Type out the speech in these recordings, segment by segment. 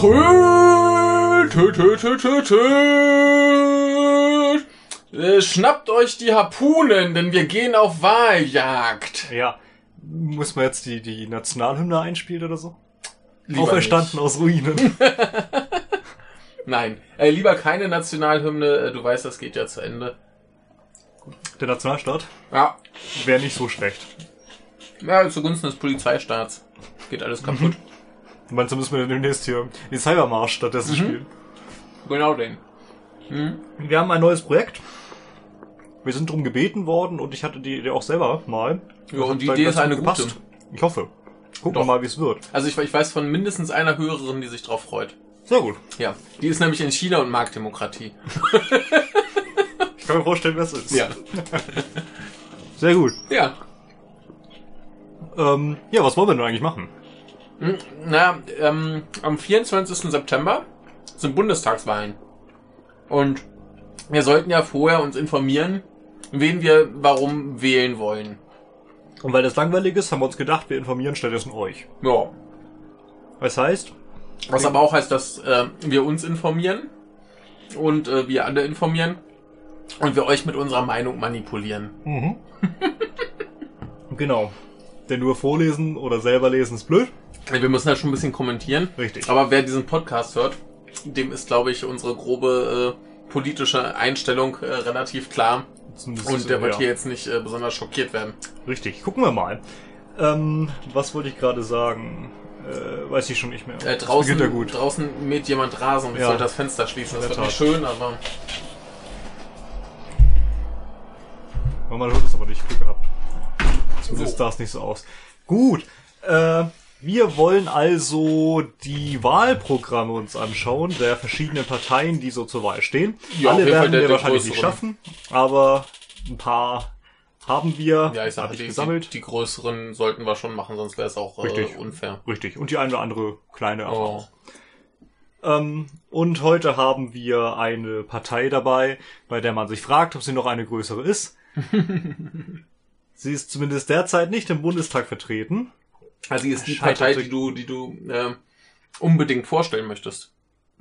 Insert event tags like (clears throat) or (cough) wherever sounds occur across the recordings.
Töt, töt, töt, töt, töt, töt. Äh, Schnappt euch die Harpunen, denn wir gehen auf Wahljagd. Ja. Muss man jetzt die, die Nationalhymne einspielen oder so? Lieber Auferstanden aus Ruinen. (laughs) Nein, äh, lieber keine Nationalhymne. äh, Du weißt, das geht ja zu Ende. Der Nationalstaat Ja, wäre nicht so schlecht. ja zugunsten des Polizeistaats geht alles kaputt. (laughs) Du meinst, da müssen wir demnächst hier den Cybermarsch stattdessen spielen. Genau den. Wir haben ein neues Projekt. Wir sind drum gebeten worden und ich hatte die Idee auch selber mal. Ja, und die Idee ist eine gut gute. Ich hoffe. Gucken wir Doch. mal, wie es wird. Also ich, ich weiß von mindestens einer Hörerin, die sich drauf freut. Sehr gut. Ja, die ist nämlich in China und mag Demokratie. (laughs) Ich kann mir vorstellen, wer es ist. Ja. Sehr gut. Ja. Ähm, ja, was wollen wir denn eigentlich machen? Hm, Na, ähm, am 24. September sind Bundestagswahlen. Und wir sollten ja vorher uns informieren, wen wir warum wählen wollen. Und weil das langweilig ist, haben wir uns gedacht, wir informieren stattdessen euch. Ja. Das heißt, Was aber auch heißt, dass äh, wir uns informieren und äh, wir alle informieren und wir euch mit unserer Meinung manipulieren. Mhm. (laughs) genau. Denn nur vorlesen oder selber lesen ist blöd. Wir müssen ja schon ein bisschen kommentieren. Richtig. Aber wer diesen Podcast hört, dem ist, glaube ich, unsere grobe äh, politische Einstellung äh, relativ klar. Zumindest, Und der wird ja. hier jetzt nicht äh, besonders schockiert werden. Richtig. Gucken wir mal. Ähm, was wollte ich gerade sagen? Äh, weiß ich schon nicht mehr. Äh, Das draußen, ja gut. draußen mäht jemand Rasen und ich Ja. sollte das Fenster schließen. Das der wird nicht schön, aber man hört es aber nicht. Glück gehabt. Zumindest So. sah es nicht so aus. Gut. Äh, wir wollen also die Wahlprogramme uns anschauen der verschiedenen Parteien, die so zur Wahl stehen. Ja, Alle werden wir wahrscheinlich nicht schaffen, aber ein paar haben wir ja, ich sage, hab die, die, gesammelt. die größeren sollten wir schon machen, sonst wäre es auch äh, Richtig. unfair. Richtig. Und die eine oder andere kleine Oh. auch. Ähm, und heute haben wir eine Partei dabei, bei der man sich fragt, ob sie noch eine größere ist. (laughs) sie ist zumindest derzeit nicht im Bundestag vertreten. Also die ist die Scheitert Partei, die du, die du äh, unbedingt vorstellen möchtest.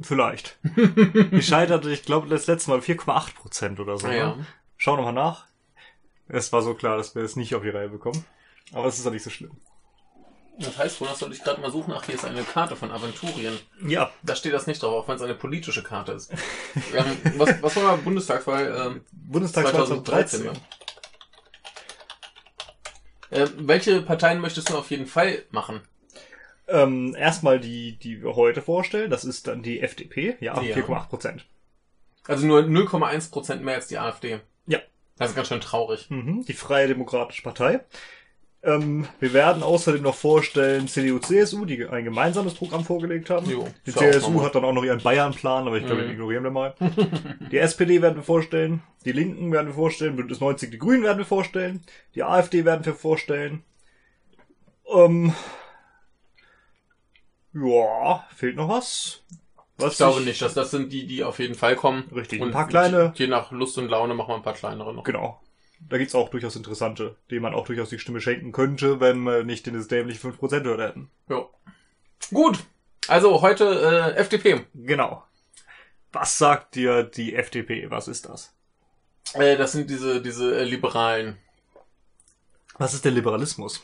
Vielleicht. (laughs) Die scheiterte, ich glaube, das letzte Mal 4,8 Prozent oder so. Ah, ja. ne? Schau nochmal nach. Es war so klar, dass wir es nicht auf die Reihe bekommen. Aber es ist doch nicht so schlimm. Das heißt, wonach soll ich gerade mal suchen? Ach, hier ist eine Karte von Aventurien. Ja, Da steht das nicht drauf, auch wenn es eine politische Karte ist. (laughs) ähm, was, was war Bundestagswahl? Ähm, Bundestag 2013. 2013. Äh, welche Parteien möchtest du auf jeden Fall machen? Ähm, erstmal die, die wir heute vorstellen. Das ist dann die FDP. Ja, Ja. 4,8 Prozent. Also nur 0,1% mehr als die AfD. Ja. Das ist ganz schön traurig. Mhm, die Freie Demokratische Partei. Ähm, wir werden außerdem noch vorstellen CDU, CSU, die ein gemeinsames Programm vorgelegt haben. Jo, die CSU hat dann auch noch ihren Bayern-Plan, aber ich glaube, Mhm. den ignorieren wir mal. die SPD werden wir vorstellen, die Linken werden wir vorstellen, Bündnis 90, die Grünen werden wir vorstellen, die AfD werden wir vorstellen. Ähm, ja, fehlt noch was? Was Ich glaube nicht, dass das sind die, die auf jeden Fall kommen. Richtig, Und ein paar kleine. Je nach Lust und Laune machen wir ein paar kleinere noch. Genau. Da gibt's auch durchaus interessante, denen man auch durchaus die Stimme schenken könnte, wenn wir nicht dieses dämliche 5% Hürde hätten. Ja. Gut. Also heute äh, FDP. Genau. Was sagt dir die FDP? Was ist das? Äh, das sind diese, diese äh, Liberalen. Was ist der Liberalismus?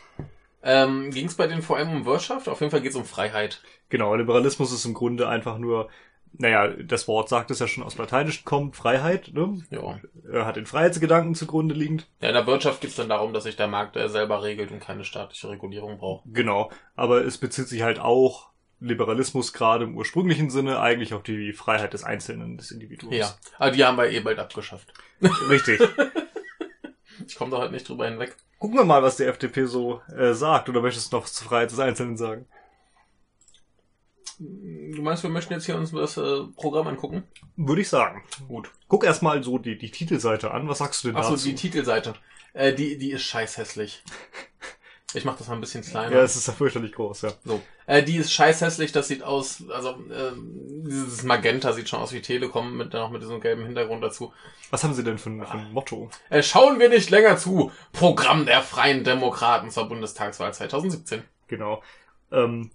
Ähm, Ging es bei denen vor allem um Wirtschaft? Auf jeden Fall geht es um Freiheit. Genau, Liberalismus ist im Grunde einfach nur, naja, das Wort sagt es ja schon aus Lateinischen kommt, Freiheit, ne? Ja. Er hat den Freiheitsgedanken zugrunde liegend. ja in der Wirtschaft geht es dann darum, dass sich der Markt äh, selber regelt und keine staatliche Regulierung braucht. Genau. Aber es bezieht sich halt auch Liberalismus gerade im ursprünglichen Sinne eigentlich auf die Freiheit des Einzelnen, des Individuums. Ja. Aber die haben wir eh bald abgeschafft. (laughs) Richtig. Ich komme da halt nicht drüber hinweg. Gucken wir mal, was die FDP so äh, sagt. Oder möchtest du noch zur Freiheit des Einzelnen sagen? Du meinst, wir möchten jetzt hier uns das äh, Programm angucken? Würde ich sagen. Gut. Guck erstmal so die, die Titelseite an. Was sagst du denn Achso, dazu? die Titelseite. Äh, die, die ist scheiß hässlich. Ich mach das mal ein bisschen kleiner. ja, es ist ja fürchterlich groß, ja. So. Äh, die ist scheiß hässlich, das sieht aus, also ähm, dieses Magenta sieht schon aus wie Telekom, mit dann auch mit diesem gelben Hintergrund dazu. Was haben sie denn für, ein- für ein Motto? Äh, schauen wir nicht länger zu. Programm der Freien Demokraten zur Bundestagswahl 2017. Genau. Ähm,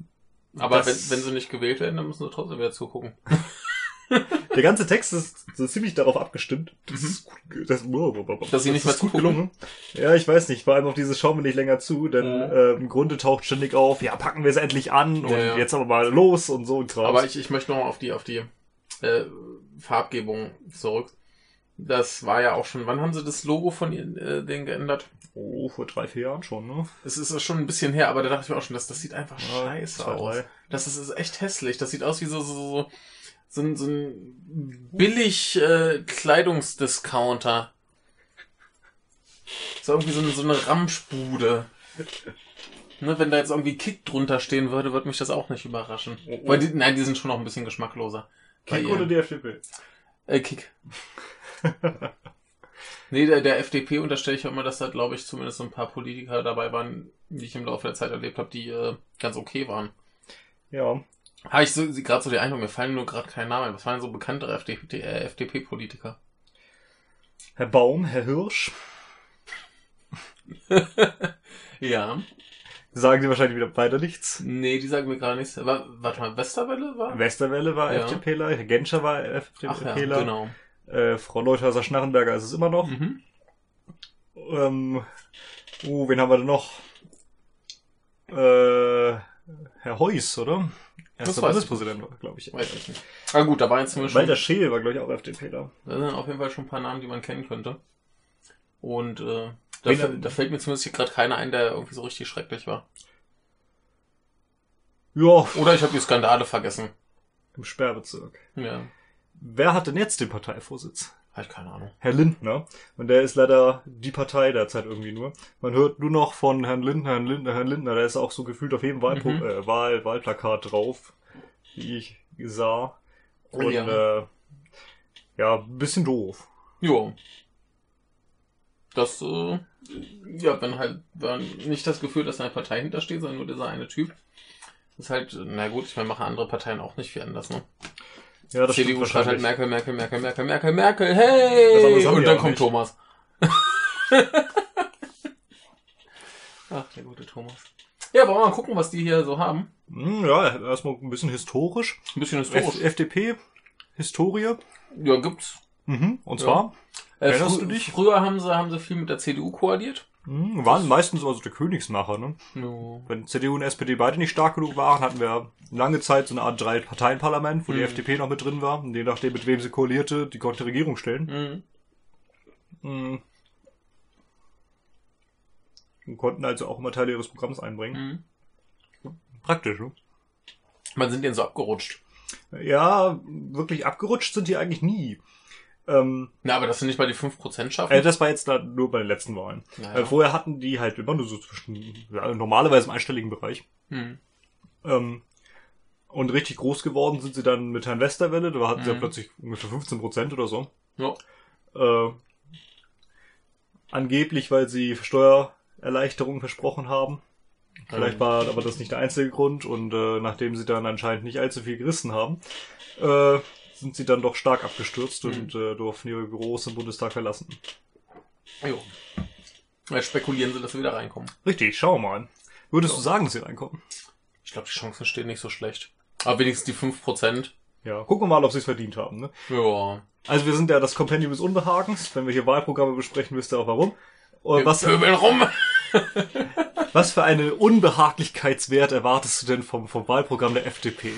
Aber Das- wenn, wenn sie nicht gewählt werden, dann müssen sie trotzdem wieder zugucken. (laughs) Der ganze Text ist so ziemlich darauf abgestimmt. Das ist gut, das, Dass sie nicht mehr ist gut gelungen. Ja, ich weiß nicht. Vor allem auf dieses schauen wir nicht länger zu, denn Mhm. äh, im Grunde taucht ständig auf, ja, packen wir es endlich an und Ja, ja. jetzt aber mal los und so ein Kram. Aber ich, ich möchte noch mal auf die, auf die äh, Farbgebung zurück. Das war ja auch schon, wann haben sie das Logo von ihnen, äh, denen geändert? oh, vor drei, vier Jahren schon, ne? Es ist schon ein bisschen her, aber da dachte ich mir auch schon, das, das sieht einfach Ja, scheiße zwei, aus. drei. Das ist, ist echt hässlich. Das sieht aus wie so, so, so, so ein, so ein billig äh, Kleidungsdiscounter. So irgendwie so eine, so eine Ramschbude. Ne, wenn da jetzt irgendwie Kick drunter stehen würde, würde mich das auch nicht überraschen. Oh, oh. Weil die, nein, die sind schon noch ein bisschen geschmackloser. Kick oder die FDP? Äh, Kick. (laughs) nee, der, der FDP unterstelle ich auch immer, dass da, glaube ich, zumindest so ein paar Politiker dabei waren, die ich im Laufe der Zeit erlebt habe, die äh, ganz okay waren. Ja. Habe ich so, gerade so die Eindruck, mir fallen nur gerade kein Name ein. Was waren so bekanntere FDP, äh, FDP-Politiker? Herr Baum, Herr Hirsch. (laughs) Ja. Sagen sie wahrscheinlich wieder beide nichts. Nee, die sagen mir gerade nichts. War, warte mal, Westerwelle war? Westerwelle war Ja. FDPler, Herr Genscher war Ach ja, FDPler. genau. Äh, Frau Leuthäuser-Schnarrenberger ist es immer noch. Mhm. Ähm, uh, wen haben wir denn noch? Äh, Herr Heuss, oder? Erster Bundespräsident, glaube ich. Weiß ich nicht. Aber gut, da waren jetzt zumindest schon, Walter Scheel war, glaube ich, auch FDPler. da sind auf jeden Fall schon ein paar Namen, die man kennen könnte. Und äh, da, Wen- da fällt mir zumindest hier gerade keiner ein, der irgendwie so richtig schrecklich war. Ja, Oder ich habe die Skandale vergessen. im Sperrbezirk. Ja, Wer hat denn jetzt den Parteivorsitz? ich keine Ahnung. Herr Lindner. Und der ist leider die Partei derzeit irgendwie nur. Man hört nur noch von Herrn Lindner, Herrn Lindner, Herrn Lindner. Der ist auch so gefühlt auf jedem Wahlpro Mhm. äh, Wahl Wahlplakat drauf, wie ich sah. Und Ja. äh, ja, ein bisschen doof. Jo. Das, äh, ja, wenn halt, wenn nicht das Gefühl, dass eine Partei hintersteht, sondern nur dieser eine Typ. Das ist halt, na gut, ich meine, machen andere Parteien auch nicht viel anders, ne? Ja, das CDU schreibt halt. Merkel, Merkel, Merkel, Merkel, Merkel, Merkel, hey! Und dann kommt nicht. Thomas. (laughs) Ach, der gute Thomas. Ja, wollen wir mal gucken, was die hier so haben. Hm, ja, erstmal ein bisschen historisch. Ein bisschen F historisch. FDP, Historie. Ja, gibt's. Mhm. Und Ja. zwar Äh, Erinnerst du dich? Früher haben sie, haben sie viel mit der CDU koaliert. Hm, waren meistens also der Königsmacher, ne? No. Wenn CDU und SPD beide nicht stark genug waren, hatten wir lange Zeit so eine Art Drei-Parteien-Parlament, wo die Mhm. FDP noch mit drin war. Und je nachdem, mit wem sie koalierte, die konnte die Regierung stellen. Mhm. Mhm. Und konnten also auch immer Teile ihres Programms einbringen. Mhm. Praktisch, ne? Man sind denen so abgerutscht. Ja, wirklich abgerutscht sind die eigentlich nie. Ähm, Na, aber dass sie nicht mal die 5% schaffen. äh, das war jetzt da nur bei den letzten Wahlen. Naja. Äh, vorher hatten die halt immer nur so zwischen, ja, normalerweise im einstelligen Bereich. Mhm. Ähm, und richtig groß geworden sind sie dann mit Herrn Westerwelle. Da hatten sie ja Mhm. plötzlich ungefähr 15 Prozent oder so. Ja. Äh, angeblich, weil sie Steuererleichterungen versprochen haben. Vielleicht Ähm. war aber das nicht der einzige Grund. Und äh, nachdem sie dann anscheinend nicht allzu viel gerissen haben, äh, sind sie dann doch stark abgestürzt Mhm. und äh, durften ihre Büros im Bundestag verlassen. Jo. Jetzt spekulieren sie, dass sie wieder reinkommen. Richtig, schau mal. Würdest Ja. du sagen, dass sie reinkommen? Ich glaube, die Chancen stehen nicht so schlecht. Aber wenigstens die 5%. Ja, gucken wir mal, ob sie es verdient haben. Ne? Ja. Also wir sind ja das Kompendium des Unbehagens. Wenn wir hier Wahlprogramme besprechen, wisst ihr auch warum. Und Wir was, pöbeln rum. (laughs) was für einen Unbehaglichkeitswert erwartest du denn vom, vom Wahlprogramm der FDP?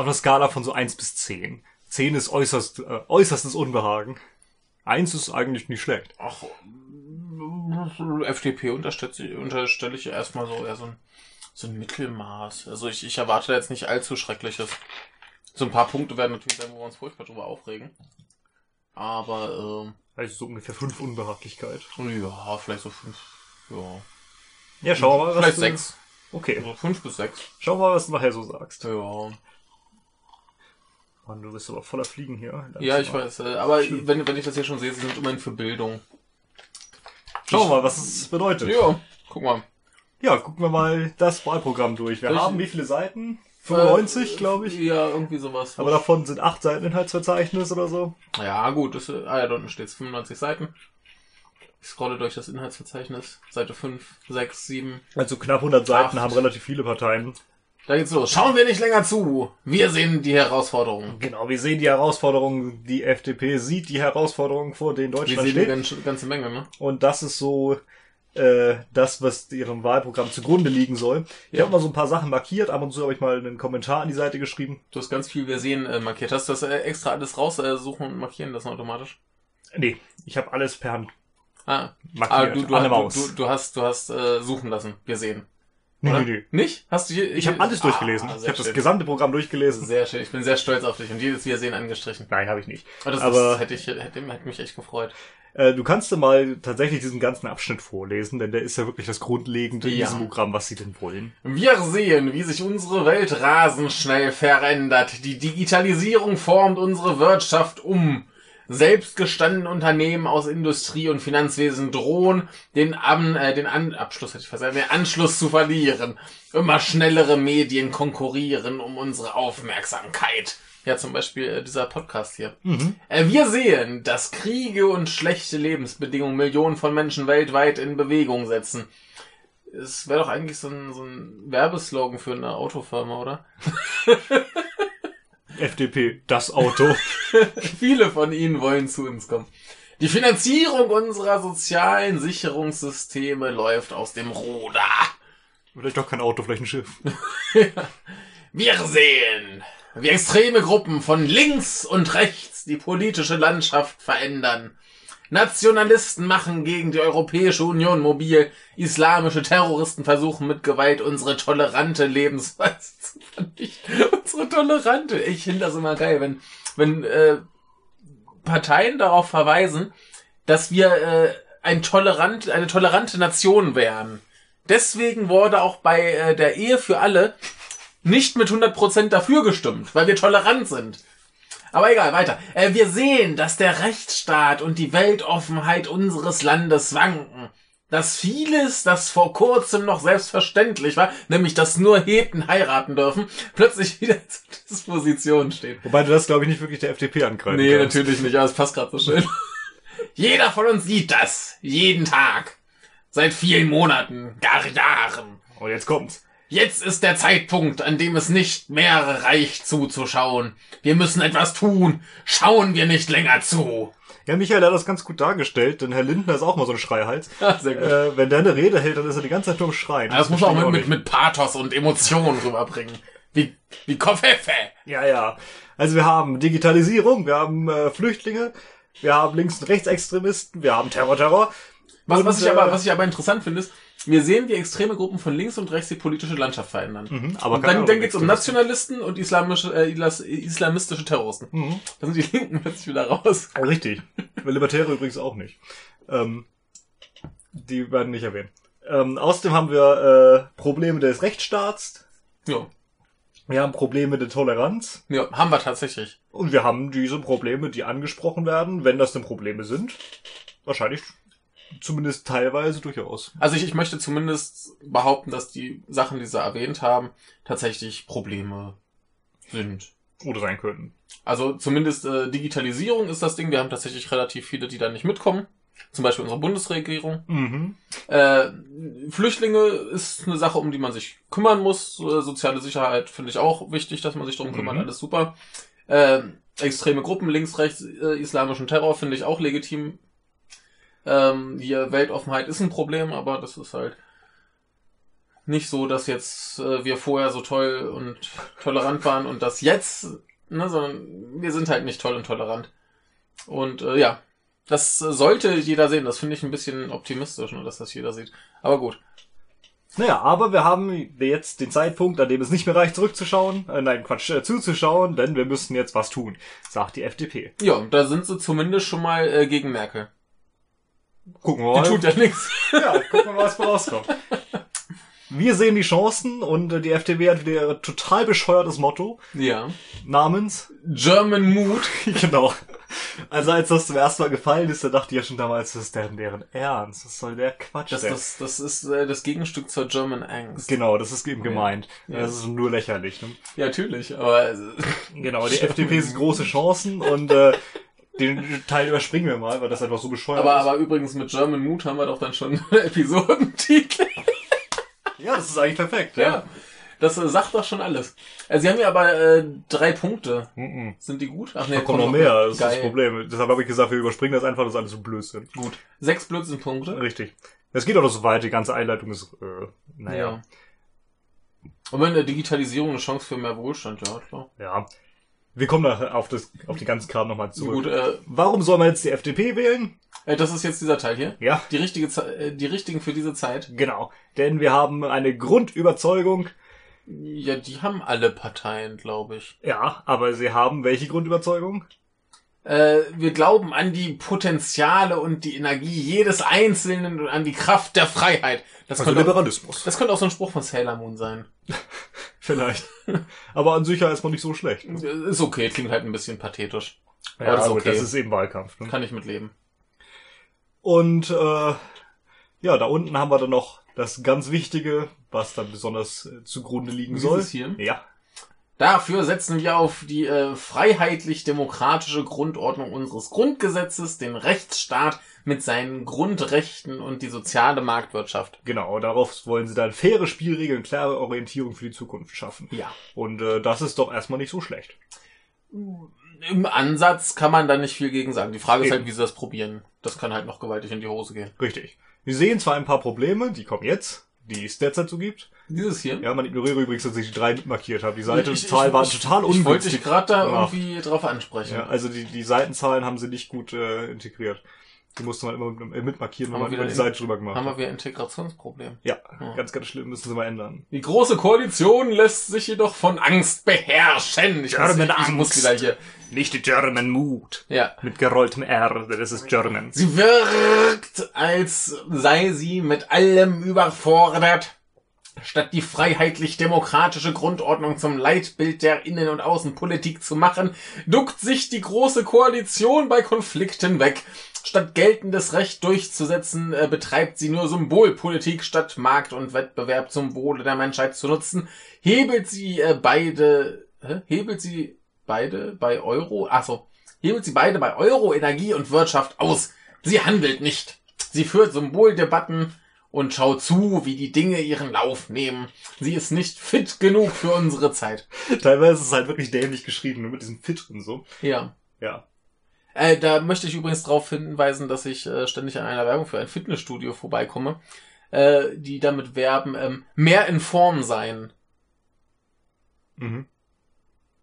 Auf einer Skala von so 1 bis 10. 10 ist äußerst, äh, äußerstes Unbehagen. 1 ist eigentlich nicht schlecht. Ach, FDP unterstelle unterstelle ich erstmal so eher so ein, so ein Mittelmaß. Also ich, ich erwarte da jetzt nicht allzu Schreckliches. So ein paar Punkte werden natürlich sein, wo wir uns furchtbar drüber aufregen. Aber, Also so ungefähr 5 Unbehaglichkeit. ähm, ja, vielleicht so fünf. Ja. Ja, schauen wir mal, was Vielleicht du, sechs. Okay, Also fünf bis sechs. schauen wir mal, was du nachher so sagst. Ja. Mann, du bist aber voller Fliegen hier. deinem Ja, ich Zimmer. weiß. Äh, aber wenn, wenn ich das hier schon sehe, sie sind immerhin für Bildung. Schauen wir mal, was es bedeutet. Ja, guck mal. Ja, gucken wir mal das Wahlprogramm durch. Wir ich- haben wie viele Seiten? 95, Äh, glaube ich. Ja, irgendwie sowas. Aber davon sind acht Seiten Inhaltsverzeichnis oder so. Ja, gut, das, äh, ah ja, da unten steht 95 Seiten. Ich scrolle durch das Inhaltsverzeichnis. Seite 5, 6, 7. Also knapp 100 Seiten haben relativ viele Parteien. Da geht's los. Schauen wir nicht länger zu. Wir sehen die Herausforderungen. Genau, wir sehen die Herausforderungen, die FDP sieht die Herausforderungen, vor denen Wir Deutschland sehen eine steht. ganze, ganze Menge, ne? Und das ist so äh, das, was ihrem Wahlprogramm zugrunde liegen soll. Ich Ja. habe mal so ein paar Sachen markiert, ab und zu habe ich mal einen Kommentar an die Seite geschrieben. Du hast ganz viel Wir sehen äh, markiert. Hast du das äh, extra alles raussuchen suchen und markieren lassen automatisch? Nee, ich habe alles per Hand Ah, markiert. ah du, du, du, du hast, du hast äh, suchen lassen. Wir sehen. Nee, Oder? nee, nee. Nicht? Hast du hier, Ich habe alles durchgelesen. Ah, ich habe das gesamte Programm durchgelesen. Sehr schön. Ich bin sehr stolz auf dich und jedes Wir sehen angestrichen. Nein, habe ich nicht. Oh, das, Aber- das hätte ich, hätte, hätte mich echt gefreut. Äh, du kannst dir mal tatsächlich diesen ganzen Abschnitt vorlesen, denn der ist ja wirklich das Grundlegende in Ja. diesem Programm, was sie denn wollen. Wir sehen, wie sich unsere Welt rasend schnell verändert. Die Digitalisierung formt unsere Wirtschaft um. Selbstgestandene Unternehmen aus Industrie und Finanzwesen drohen, den, An äh, den An Abschluss hätte ich gesagt, den Anschluss zu verlieren. Immer schnellere Medien konkurrieren um unsere Aufmerksamkeit. Ja, zum Beispiel äh, dieser Podcast hier. Äh, wir sehen, dass Kriege und schlechte Lebensbedingungen Millionen von Menschen weltweit in Bewegung setzen. Es wäre doch eigentlich so ein, so ein Werbeslogan für eine Autofirma, oder? (laughs) (laughs) FDP, das Auto. (laughs) Viele von ihnen wollen zu uns kommen. Die Finanzierung unserer sozialen Sicherungssysteme läuft aus dem Ruder. Vielleicht doch kein Auto, vielleicht ein Schiff. (laughs) Wir sehen, wie extreme Gruppen von links und rechts die politische Landschaft verändern. Nationalisten machen gegen die Europäische Union mobil. Islamische Terroristen versuchen mit Gewalt unsere tolerante Lebensweise zu vernichten. (laughs) Unsere tolerante. Ich finde das immer geil, wenn, wenn äh, Parteien darauf verweisen, dass wir äh, ein tolerant, eine tolerante Nation wären. Deswegen wurde auch bei äh, der Ehe für alle nicht mit 100% dafür gestimmt, weil wir tolerant sind. Aber egal, weiter. Äh, wir sehen, dass der Rechtsstaat und die Weltoffenheit unseres Landes wanken. Dass vieles, das vor kurzem noch selbstverständlich war, nämlich dass nur Heten heiraten dürfen, plötzlich (laughs) wieder zur Disposition steht. Wobei du das, glaube ich, nicht wirklich der FDP angreifen Nee, kannst. natürlich nicht, aber es passt gerade so schön. (laughs) Jeder von uns sieht das. Jeden Tag. Seit vielen Monaten, gar Jahren. Und jetzt kommt's. Jetzt ist der Zeitpunkt, an dem es nicht mehr reicht zuzuschauen. Wir müssen etwas tun. Schauen wir nicht länger zu. Ja, Michael hat das ganz gut dargestellt, denn Herr Lindner ist auch mal so ein Schreihals. (laughs) Ja, sehr gut. Äh, wenn der eine Rede hält, dann ist er die ganze Zeit nur am Schreien. das muss man auch mit, mit, mit Pathos und Emotionen rüberbringen. Wie, wie Kopfheffe. Ja, ja. Also wir haben Digitalisierung, wir haben äh, Flüchtlinge, wir haben Links- und Rechtsextremisten, wir haben Terror, Terror. Was, Und, was, ich äh, aber, was ich aber interessant finde, ist, wir sehen, wie extreme Gruppen von links und rechts die politische Landschaft verändern. Mhm, aber und dann, dann geht's um Extremisten. Nationalisten und islamische, äh, islamistische Terroristen. Mhm. Da sind die Linken plötzlich wieder raus. (laughs) Richtig. Libertäre übrigens auch nicht. Ähm, die werden nicht erwähnt. Ähm, außerdem haben wir äh, Probleme des Rechtsstaats, Ja. wir haben Probleme der Toleranz ja, haben wir tatsächlich. und wir haben diese Probleme, die angesprochen werden, wenn das denn Probleme sind. Wahrscheinlich zumindest teilweise durchaus. Also ich, ich möchte zumindest behaupten, dass die Sachen, die sie erwähnt haben, tatsächlich Probleme sind. Oder sein könnten. Also zumindest äh, Digitalisierung ist das Ding. Wir haben tatsächlich relativ viele, die da nicht mitkommen. Zum Beispiel unsere Bundesregierung. Mhm. Äh, Flüchtlinge ist eine Sache, um die man sich kümmern muss. Äh, soziale Sicherheit finde ich auch wichtig, dass man sich darum kümmert. Mhm. Alles super. Äh, extreme Gruppen, links, rechts, äh, islamischen Terror finde ich auch legitim. Ähm, hier Weltoffenheit ist ein Problem, aber das ist halt nicht so, dass jetzt äh, wir vorher so toll und tolerant waren und das jetzt, ne, sondern wir sind halt nicht toll und tolerant. Und äh, ja, das äh, sollte jeder sehen. Das finde ich ein bisschen optimistisch, ne, dass das jeder sieht. Aber gut. Naja, aber wir haben jetzt den Zeitpunkt, an dem es nicht mehr reicht, zurückzuschauen, äh, nein, Quatsch, äh, zuzuschauen, denn wir müssen jetzt was tun, sagt die FDP. Ja, da sind sie zumindest schon mal äh, gegen Merkel. Gucken wir Die mal. tut ja nichts. (laughs) Ja, gucken wir mal, was rauskommt. Wir sehen die Chancen und die FDP hat wieder ihr total bescheuertes Motto Ja. namens German Mood. (laughs) genau. Also als das zum ersten Mal gefallen ist, da dachte ich ja schon damals, das ist deren, deren Ernst. Was soll der Quatsch Das, denn? das, das ist äh, das Gegenstück zur German Angst. Genau, das ist eben gemeint. Ja. Das ist nur lächerlich. Ne? Ja, natürlich, aber äh, Genau, (laughs) die FDP sind große Chancen und äh, den Teil überspringen wir mal, weil das einfach so bescheuert aber, ist. aber übrigens mit German Mood haben wir doch dann schon (laughs) Episodentitel. ja, das ist eigentlich perfekt. Ja. Das äh, sagt doch schon alles. Also, sie haben ja aber äh, drei Punkte. Mhm. Sind die gut? Ach nee, Da kommt noch mehr, das ist das Geil. Problem. Deshalb habe ich gesagt, wir überspringen das einfach, das ist alles so Blödsinn. Gut. Sechs Blödsinn-Punkte. Richtig. Es geht auch noch so weit, die ganze Einleitung ist, äh, naja, Und wenn der Digitalisierung eine Chance für mehr Wohlstand, ja, klar. ja. Wir kommen nachher auf, das, auf die ganzen Kram nochmal zurück. Gut, äh, Warum soll man jetzt die FDP wählen? äh, das ist jetzt dieser Teil hier. Ja, Die richtige, äh, die richtigen für diese Zeit. genau. Denn wir haben eine Grundüberzeugung. Ja, die haben alle Parteien, glaube ich. Ja, aber sie haben welche Grundüberzeugung? Äh, wir glauben an die Potenziale und die Energie jedes Einzelnen und an die Kraft der Freiheit. Das, Also könnte, auch, Liberalismus. das könnte auch so ein Spruch von Sailor Moon sein. (laughs) Vielleicht. aber an sich ja erstmal nicht so schlecht. Ist okay, klingt halt ein bisschen pathetisch. Ja, Aber das ist okay. das ist eben Wahlkampf. Ne? Kann ich mitleben. Und äh, ja, da unten haben wir dann noch das ganz Wichtige, was dann besonders äh, zugrunde liegen Dieses soll. hier? Ja, Dafür setzen wir auf die äh, freiheitlich-demokratische Grundordnung unseres Grundgesetzes, den Rechtsstaat mit seinen Grundrechten und die soziale Marktwirtschaft. genau. Darauf wollen sie dann faire Spielregeln, klare Orientierung für die Zukunft schaffen. Ja. Und äh, das ist doch erstmal nicht so schlecht. Im Ansatz kann man da nicht viel gegen sagen. Die Frage ist halt, wie sie das probieren. Das kann halt noch gewaltig in die Hose gehen. Richtig. Wir sehen zwar ein paar Probleme, die kommen jetzt, die es derzeit so gibt. Dieses hier. Ja, man ignoriere übrigens, dass ich die drei mitmarkiert habe. Die Seitenzahl Ich- war total Ich wollte ungünstig. dich gerade da Ja. irgendwie drauf ansprechen. Ja, also die, die Seitenzahlen haben sie nicht gut äh, integriert. Die musste man immer mit- mitmarkieren, wenn man über wieder die Seite drüber gemacht Haben wir hat. wieder ein Integrationsproblem. Ja, Ja. ganz, ganz schlimm, müssen sie mal ändern. Die große Koalition lässt sich jedoch von Angst beherrschen. Ich, muss, German ich muss Angst. wieder hier. Nicht die German Mood. Ja. Mit gerolltem R, das ist German. Sie wirkt, als sei sie mit allem überfordert. Statt die freiheitlich-demokratische Grundordnung zum Leitbild der Innen- und Außenpolitik zu machen, duckt sich die große Koalition bei Konflikten weg. Statt geltendes Recht durchzusetzen, äh, betreibt sie nur Symbolpolitik, statt Markt und Wettbewerb zum Wohle der Menschheit zu nutzen. Hebelt sie äh, beide, hä? hebelt sie beide bei Euro, achso, hebelt sie beide bei Euro, Energie und Wirtschaft aus. Sie handelt nicht. Sie führt Symboldebatten und schaut zu, wie die Dinge ihren Lauf nehmen. Sie ist nicht fit genug für unsere Zeit. Teilweise ist es halt wirklich dämlich geschrieben, nur mit diesem Fit und so. Ja. Ja. Äh, da möchte ich übrigens darauf hinweisen, dass ich äh, ständig an einer Werbung für ein Fitnessstudio vorbeikomme, äh, die damit werben, ähm, mehr in Form sein. Mhm.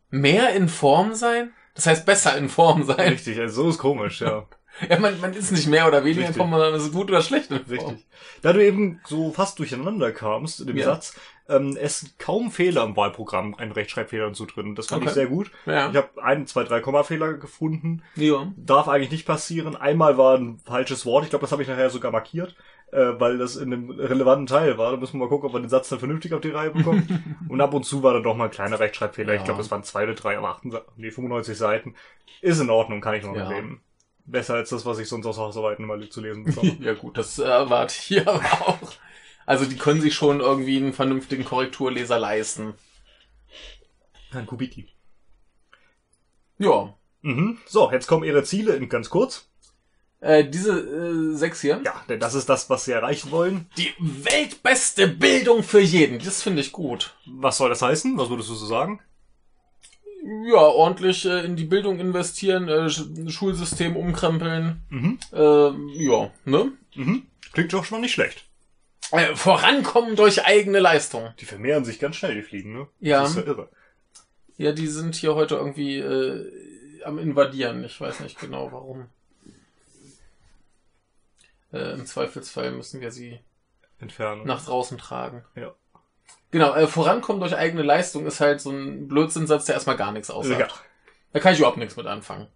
Mehr in Form sein? Das heißt besser in Form sein. Richtig, also so ist komisch, ja. (laughs) Ja, man, man ist nicht mehr oder weniger in Richtig. Form, sondern es ist gut oder schlecht in Form. Richtig. Da du eben so fast durcheinander kamst in dem Ja. Satz, ähm, es sind kaum Fehler im Wahlprogramm, ein Rechtschreibfehler und so drin. Das fand Okay. ich sehr gut. Ja. Ich habe ein, zwei, drei Kommafehler gefunden. ja. Darf eigentlich nicht passieren. Einmal war ein falsches Wort. Ich glaube, das habe ich nachher sogar markiert, äh, weil das in einem relevanten Teil war. Da müssen wir mal gucken, ob wir den Satz dann vernünftig auf die Reihe bekommen. (laughs) und ab und zu war dann doch mal ein kleiner Rechtschreibfehler. Ich Ja. glaube, das waren zwei oder drei, aber 98, nee, 95 Seiten. Ist in Ordnung, kann ich noch Ja. mitleben. Besser als das, was ich sonst aus Hausarbeiten immer zu lesen (laughs) bekomme. Ja gut, das äh, erwarte ich hier aber auch. Also die können sich schon irgendwie einen vernünftigen Korrekturleser leisten. Ein Kubiki. Ja. Mhm. So, jetzt kommen Ihre Ziele in ganz kurz. Äh, diese äh, sechs hier. Ja, denn das ist das, was Sie erreichen wollen. Die weltbeste Bildung für jeden. Das finde ich gut. Was soll das heißen? Was würdest du so sagen? Ja, ordentlich äh, in die Bildung investieren, äh, Sch- Schulsystem umkrempeln. Mhm. Äh, ja, ne? Mhm. Klingt doch schon mal nicht schlecht. Äh, vorankommen durch eigene Leistung. Die vermehren sich ganz schnell, die Fliegen, ne? Ja. Das ist ja irre. Ja, die sind hier heute irgendwie äh, am Invadieren. Ich weiß nicht genau warum. Äh, Im Zweifelsfall müssen wir sie Entfernen. nach draußen tragen. Ja. Genau, äh, vorankommen durch eigene Leistung ist halt so ein Blödsinnsatz, der erstmal gar nichts aussagt. Ja. Da kann ich überhaupt nichts mit anfangen.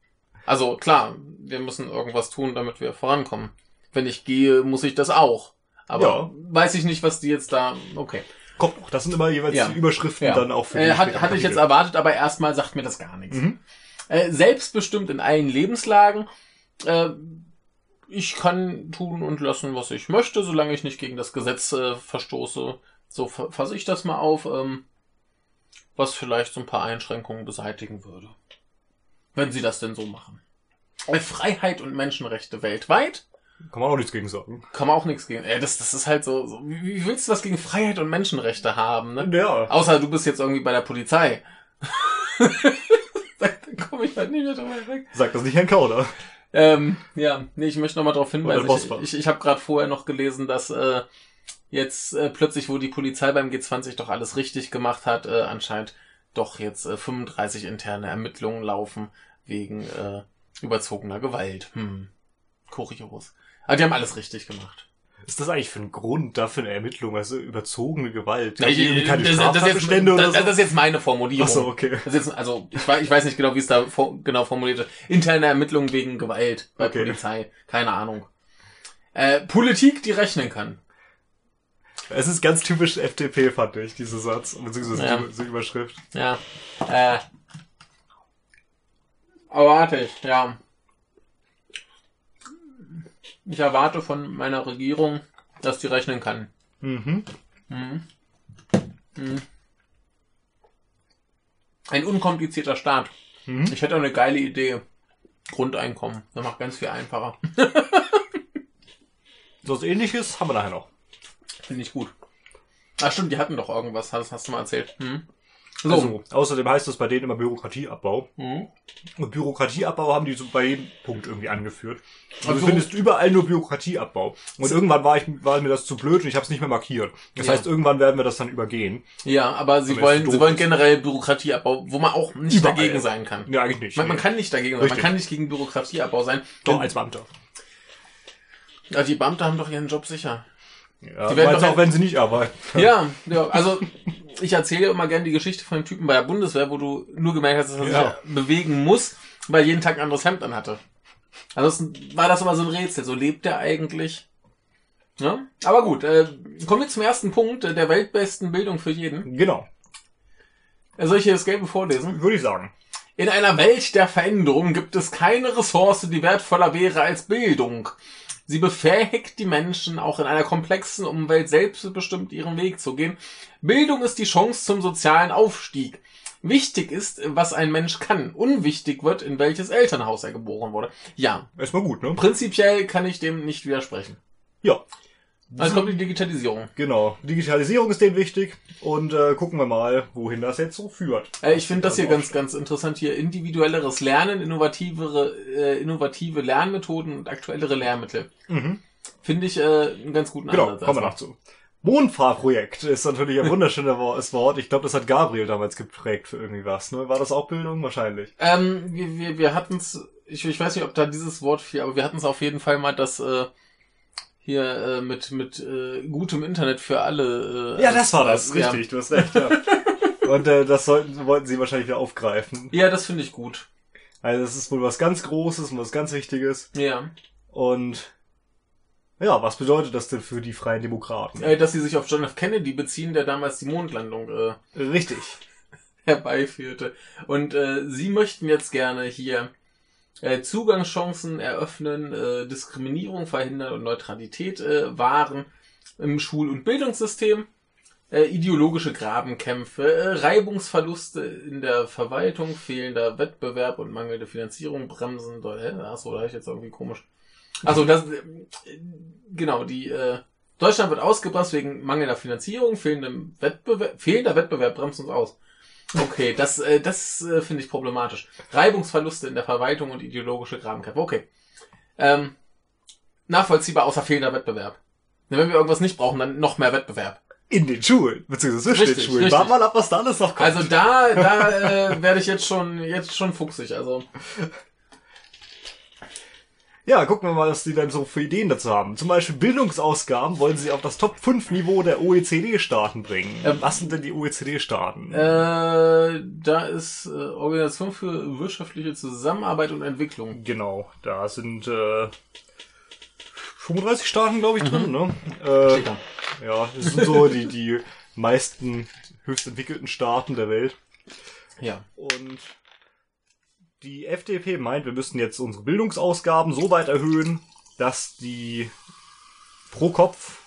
Also klar, wir müssen irgendwas tun, damit wir vorankommen. Wenn ich gehe, muss ich das auch. Aber Ja. weiß ich nicht, was die jetzt da. Okay. Kommt noch. Das sind immer jeweils Ja. die Überschriften Ja. dann auch für die Äh, hat, hatte ich jetzt erwartet, aber erstmal sagt mir das gar nichts. Mhm. Äh, selbstbestimmt in allen Lebenslagen. Äh, ich kann tun und lassen, was ich möchte, solange ich nicht gegen das Gesetz äh, verstoße. So fa- fasse ich das mal auf, ähm, was vielleicht so ein paar Einschränkungen beseitigen würde. Wenn sie das denn so machen. Äh, Freiheit und Menschenrechte weltweit. Kann man auch nichts gegen sagen. Kann man auch nichts gegen. Ey, das, das ist halt so, so wie, wie willst du was gegen Freiheit und Menschenrechte haben, ne? Ja. Außer du bist jetzt irgendwie bei der Polizei. (laughs) da komme ich halt nicht mehr drüber weg. Sag das nicht Herrn Kauder. Ähm, ja, nee, ich möchte nochmal darauf hinweisen. Ich, ich, ich habe gerade vorher noch gelesen, dass äh, jetzt äh, plötzlich, wo die Polizei beim G20 doch alles richtig gemacht hat, äh, anscheinend doch jetzt äh, 35 interne Ermittlungen laufen wegen äh, überzogener Gewalt. Hm. Kurios. Aber die haben alles richtig gemacht. Ist das eigentlich für ein Grund dafür eine Ermittlung? Also überzogene Gewalt? Ja, die irgendwie keine das, das, ist, Straftatbestände das, oder so? das ist jetzt meine Formulierung. Ach so, okay. Das ist jetzt, also ich weiß, ich weiß nicht genau, wie es da vor, genau formuliert ist. Interne Ermittlungen wegen Gewalt bei Okay. Polizei. Keine Ahnung. Äh, Politik, die rechnen kann. Es ist ganz typisch FDP, fand ich, dieser Satz, beziehungsweise Ja. die, diese Überschrift. Ja. Äh. Erwarte ich, ja. Ich erwarte von meiner Regierung, dass die rechnen kann. Mhm. Mhm. Mhm. Ein unkomplizierter Staat. Mhm. Ich hätte auch eine geile Idee. Grundeinkommen. Das macht ganz viel einfacher. (laughs) So was ähnliches haben wir nachher noch. Finde ich gut. Ach stimmt, die hatten doch irgendwas, hast, hast du mal erzählt. Hm? So. Also, außerdem heißt es bei denen immer Bürokratieabbau. Hm? Und Bürokratieabbau haben die so bei jedem Punkt irgendwie angeführt. Also Also- du findest überall nur Bürokratieabbau. Und irgendwann war, ich, war mir das zu blöd und ich habe es nicht mehr markiert. Das Ja. heißt, irgendwann werden wir das dann übergehen. Ja, aber sie Aber wollen, sie wollen generell Bürokratieabbau, wo man auch nicht Überall. dagegen sein kann. Ja, eigentlich nicht. Man, man kann nicht dagegen sein, man kann nicht gegen Bürokratieabbau sein. Doch, als Beamter. ja, die Beamte haben doch ihren Job sicher. Ja, Die werden auch, wenn sie nicht arbeiten. (laughs) Ja, ja, also ich erzähle immer gerne die Geschichte von dem Typen bei der Bundeswehr, wo du nur gemerkt hast, dass er Ja. sich bewegen muss, weil er jeden Tag ein anderes Hemd anhatte. Ansonsten war das immer so ein Rätsel. So lebt er eigentlich? Ja? Aber gut, äh, kommen wir zum ersten Punkt äh, der weltbesten Bildung für jeden. Genau, Äh, Soll ich hier das Gelbe vorlesen? würde ich sagen. In einer Welt der Veränderung gibt es keine Ressource, die wertvoller wäre als Bildung. Sie befähigt die Menschen, auch in einer komplexen Umwelt selbstbestimmt ihren Weg zu gehen. Bildung ist die Chance zum sozialen Aufstieg. Wichtig ist, was ein Mensch kann. Unwichtig wird, in welches Elternhaus er geboren wurde. Ja, Erstmal gut, ne? prinzipiell kann ich dem nicht widersprechen. Ja, Also kommt die Digitalisierung. genau. Digitalisierung ist denen wichtig und äh, gucken wir mal, wohin das jetzt so führt. Äh, ich finde das hier ganz, ganz interessant hier. Individuelleres Lernen, innovativere, äh, innovative Lernmethoden und aktuellere Lehrmittel. Mhm. Finde ich äh, einen ganz guten Genau, Ansatz. kommen wir erstmal. noch zu. Mondfahrprojekt ist natürlich ein wunderschönes Wo- Wort. Ich glaube, das hat Gabriel damals geprägt für irgendwie was. Ne? War das auch Bildung? Wahrscheinlich. Ähm, wir, wir, wir hatten's, ich, ich weiß nicht, ob da dieses Wort fiel, aber wir hatten es auf jeden Fall mal, dass äh, hier äh, mit, mit äh, gutem Internet für alle. Äh, Ja, das war das. ja. Richtig, du hast recht, ja. Und äh, das sollten, wollten sie wahrscheinlich wieder aufgreifen. Ja, das finde ich gut. Also das ist wohl was ganz Großes und was ganz Wichtiges. Ja. Und ja, was bedeutet das denn für die Freien Demokraten? Äh, dass sie sich auf John F. Kennedy beziehen, der damals die Mondlandung äh, Richtig. (laughs) herbeiführte. Und äh, sie möchten jetzt gerne hier äh, Zugangschancen eröffnen, äh, Diskriminierung verhindern und Neutralität äh, wahren im Schul- und Bildungssystem. Äh, ideologische Grabenkämpfe, äh, Reibungsverluste in der Verwaltung, fehlender Wettbewerb und mangelnde Finanzierung bremsen. Hä? Achso, da habe ich jetzt irgendwie komisch. Also das, äh, genau, die äh, Deutschland wird ausgebremst wegen mangelnder Finanzierung, fehlendem Wettbewerb, fehlender Wettbewerb bremst uns aus. Okay, das, äh, das äh, finde ich problematisch. Reibungsverluste in der Verwaltung und ideologische Grabenkämpfe. Okay. Ähm, nachvollziehbar außer fehlender Wettbewerb. Denn wenn wir irgendwas nicht brauchen, dann noch mehr Wettbewerb. In den Schulen, beziehungsweise zwischen Richtig, den Schulen. richtig. Wart mal ab, was da alles noch kommt. Also da, da (laughs) äh, werde ich jetzt schon, jetzt schon fuchsig. Also Ja, gucken wir mal, was die dann so für Ideen dazu haben. Zum Beispiel Bildungsausgaben wollen sie auf das Top 5 Niveau der OECD-Staaten bringen. Ähm, was sind denn die OECD-Staaten? äh, da ist äh, Organisation für wirtschaftliche Zusammenarbeit und Entwicklung. Genau, da sind äh, 35 Staaten, glaube ich, Mhm. drin. Ne? Äh, ja, das sind so die, die meisten höchst entwickelten Staaten der Welt. Ja. Und die FDP meint, wir müssten jetzt unsere Bildungsausgaben so weit erhöhen, dass die pro Kopf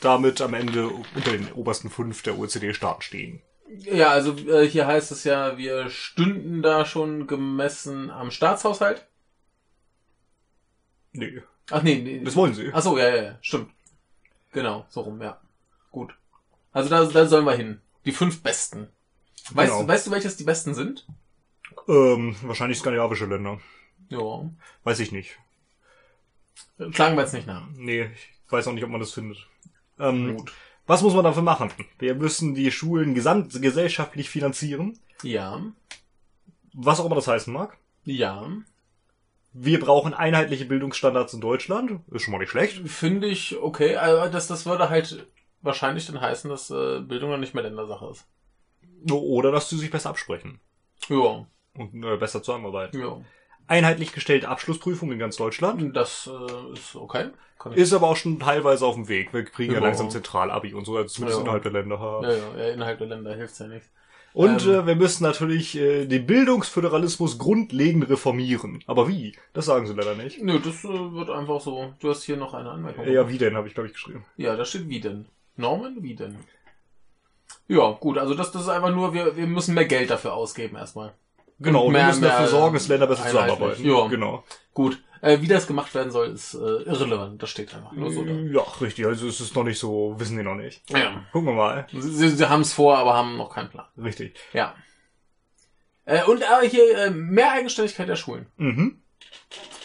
damit am Ende unter den obersten fünf der OECD-Staaten stehen. Ja, also äh, hier heißt es ja, wir stünden da schon gemessen am Staatshaushalt. Nee, Ach nee, nee. das wollen sie. Ach so, ja, ja, ja, stimmt. Genau, so rum, ja. Gut. Also da, da sollen wir hin. Die fünf Besten. Weißt, Genau. du, weißt du, welches die Besten sind? Ähm, wahrscheinlich skandinavische Länder. Ja. Weiß ich nicht. Schlagen wir jetzt nicht nach. Nee, ich weiß auch nicht, ob man das findet. Ähm, Gut. was muss man dafür machen? Wir müssen die Schulen gesamtgesellschaftlich finanzieren. Ja. Was auch immer das heißen mag. Ja. Wir brauchen einheitliche Bildungsstandards in Deutschland. Ist schon mal nicht schlecht. Finde ich okay. Aber das, das würde halt wahrscheinlich dann heißen, dass äh, Bildung dann nicht mehr Ländersache ist. Oder dass sie sich besser absprechen Ja. Und äh, besser zusammenarbeiten. Ja. Einheitlich gestellte Abschlussprüfung in ganz Deutschland. Das äh, ist okay. Kann ich Ist aber auch schon teilweise auf dem Weg. Wir kriegen ja, Ja. langsam Zentralabi und so, also zumindest Ja. innerhalb der Länder. ja, ja, ja, innerhalb der Länder hilft's ja nichts. Und Ähm. äh, wir müssen natürlich äh, den Bildungsföderalismus grundlegend reformieren. Aber wie? Das sagen sie leider nicht. Nö, das äh, wird einfach so. Du hast hier noch eine Anmerkung. Äh, ja, wie denn, habe ich, glaube ich, geschrieben. Ja, da steht wie denn. Norman, wie denn? Ja, gut, also das, das ist einfach nur, wir, wir müssen mehr Geld dafür ausgeben erstmal. Genau, Und wir müssen dafür sorgen, dass Länder besser zusammenarbeiten. Ja. Genau. Gut, äh, wie das gemacht werden soll, ist äh, irrelevant. Das steht einfach nur so da. Ja, richtig. Also es ist noch nicht so, wissen die noch nicht. Ja. Gucken wir mal. Sie, sie, sie haben es vor, aber haben noch keinen Plan. Richtig. Ja. Äh, und aber hier äh, mehr Eigenständigkeit der Schulen. Mhm.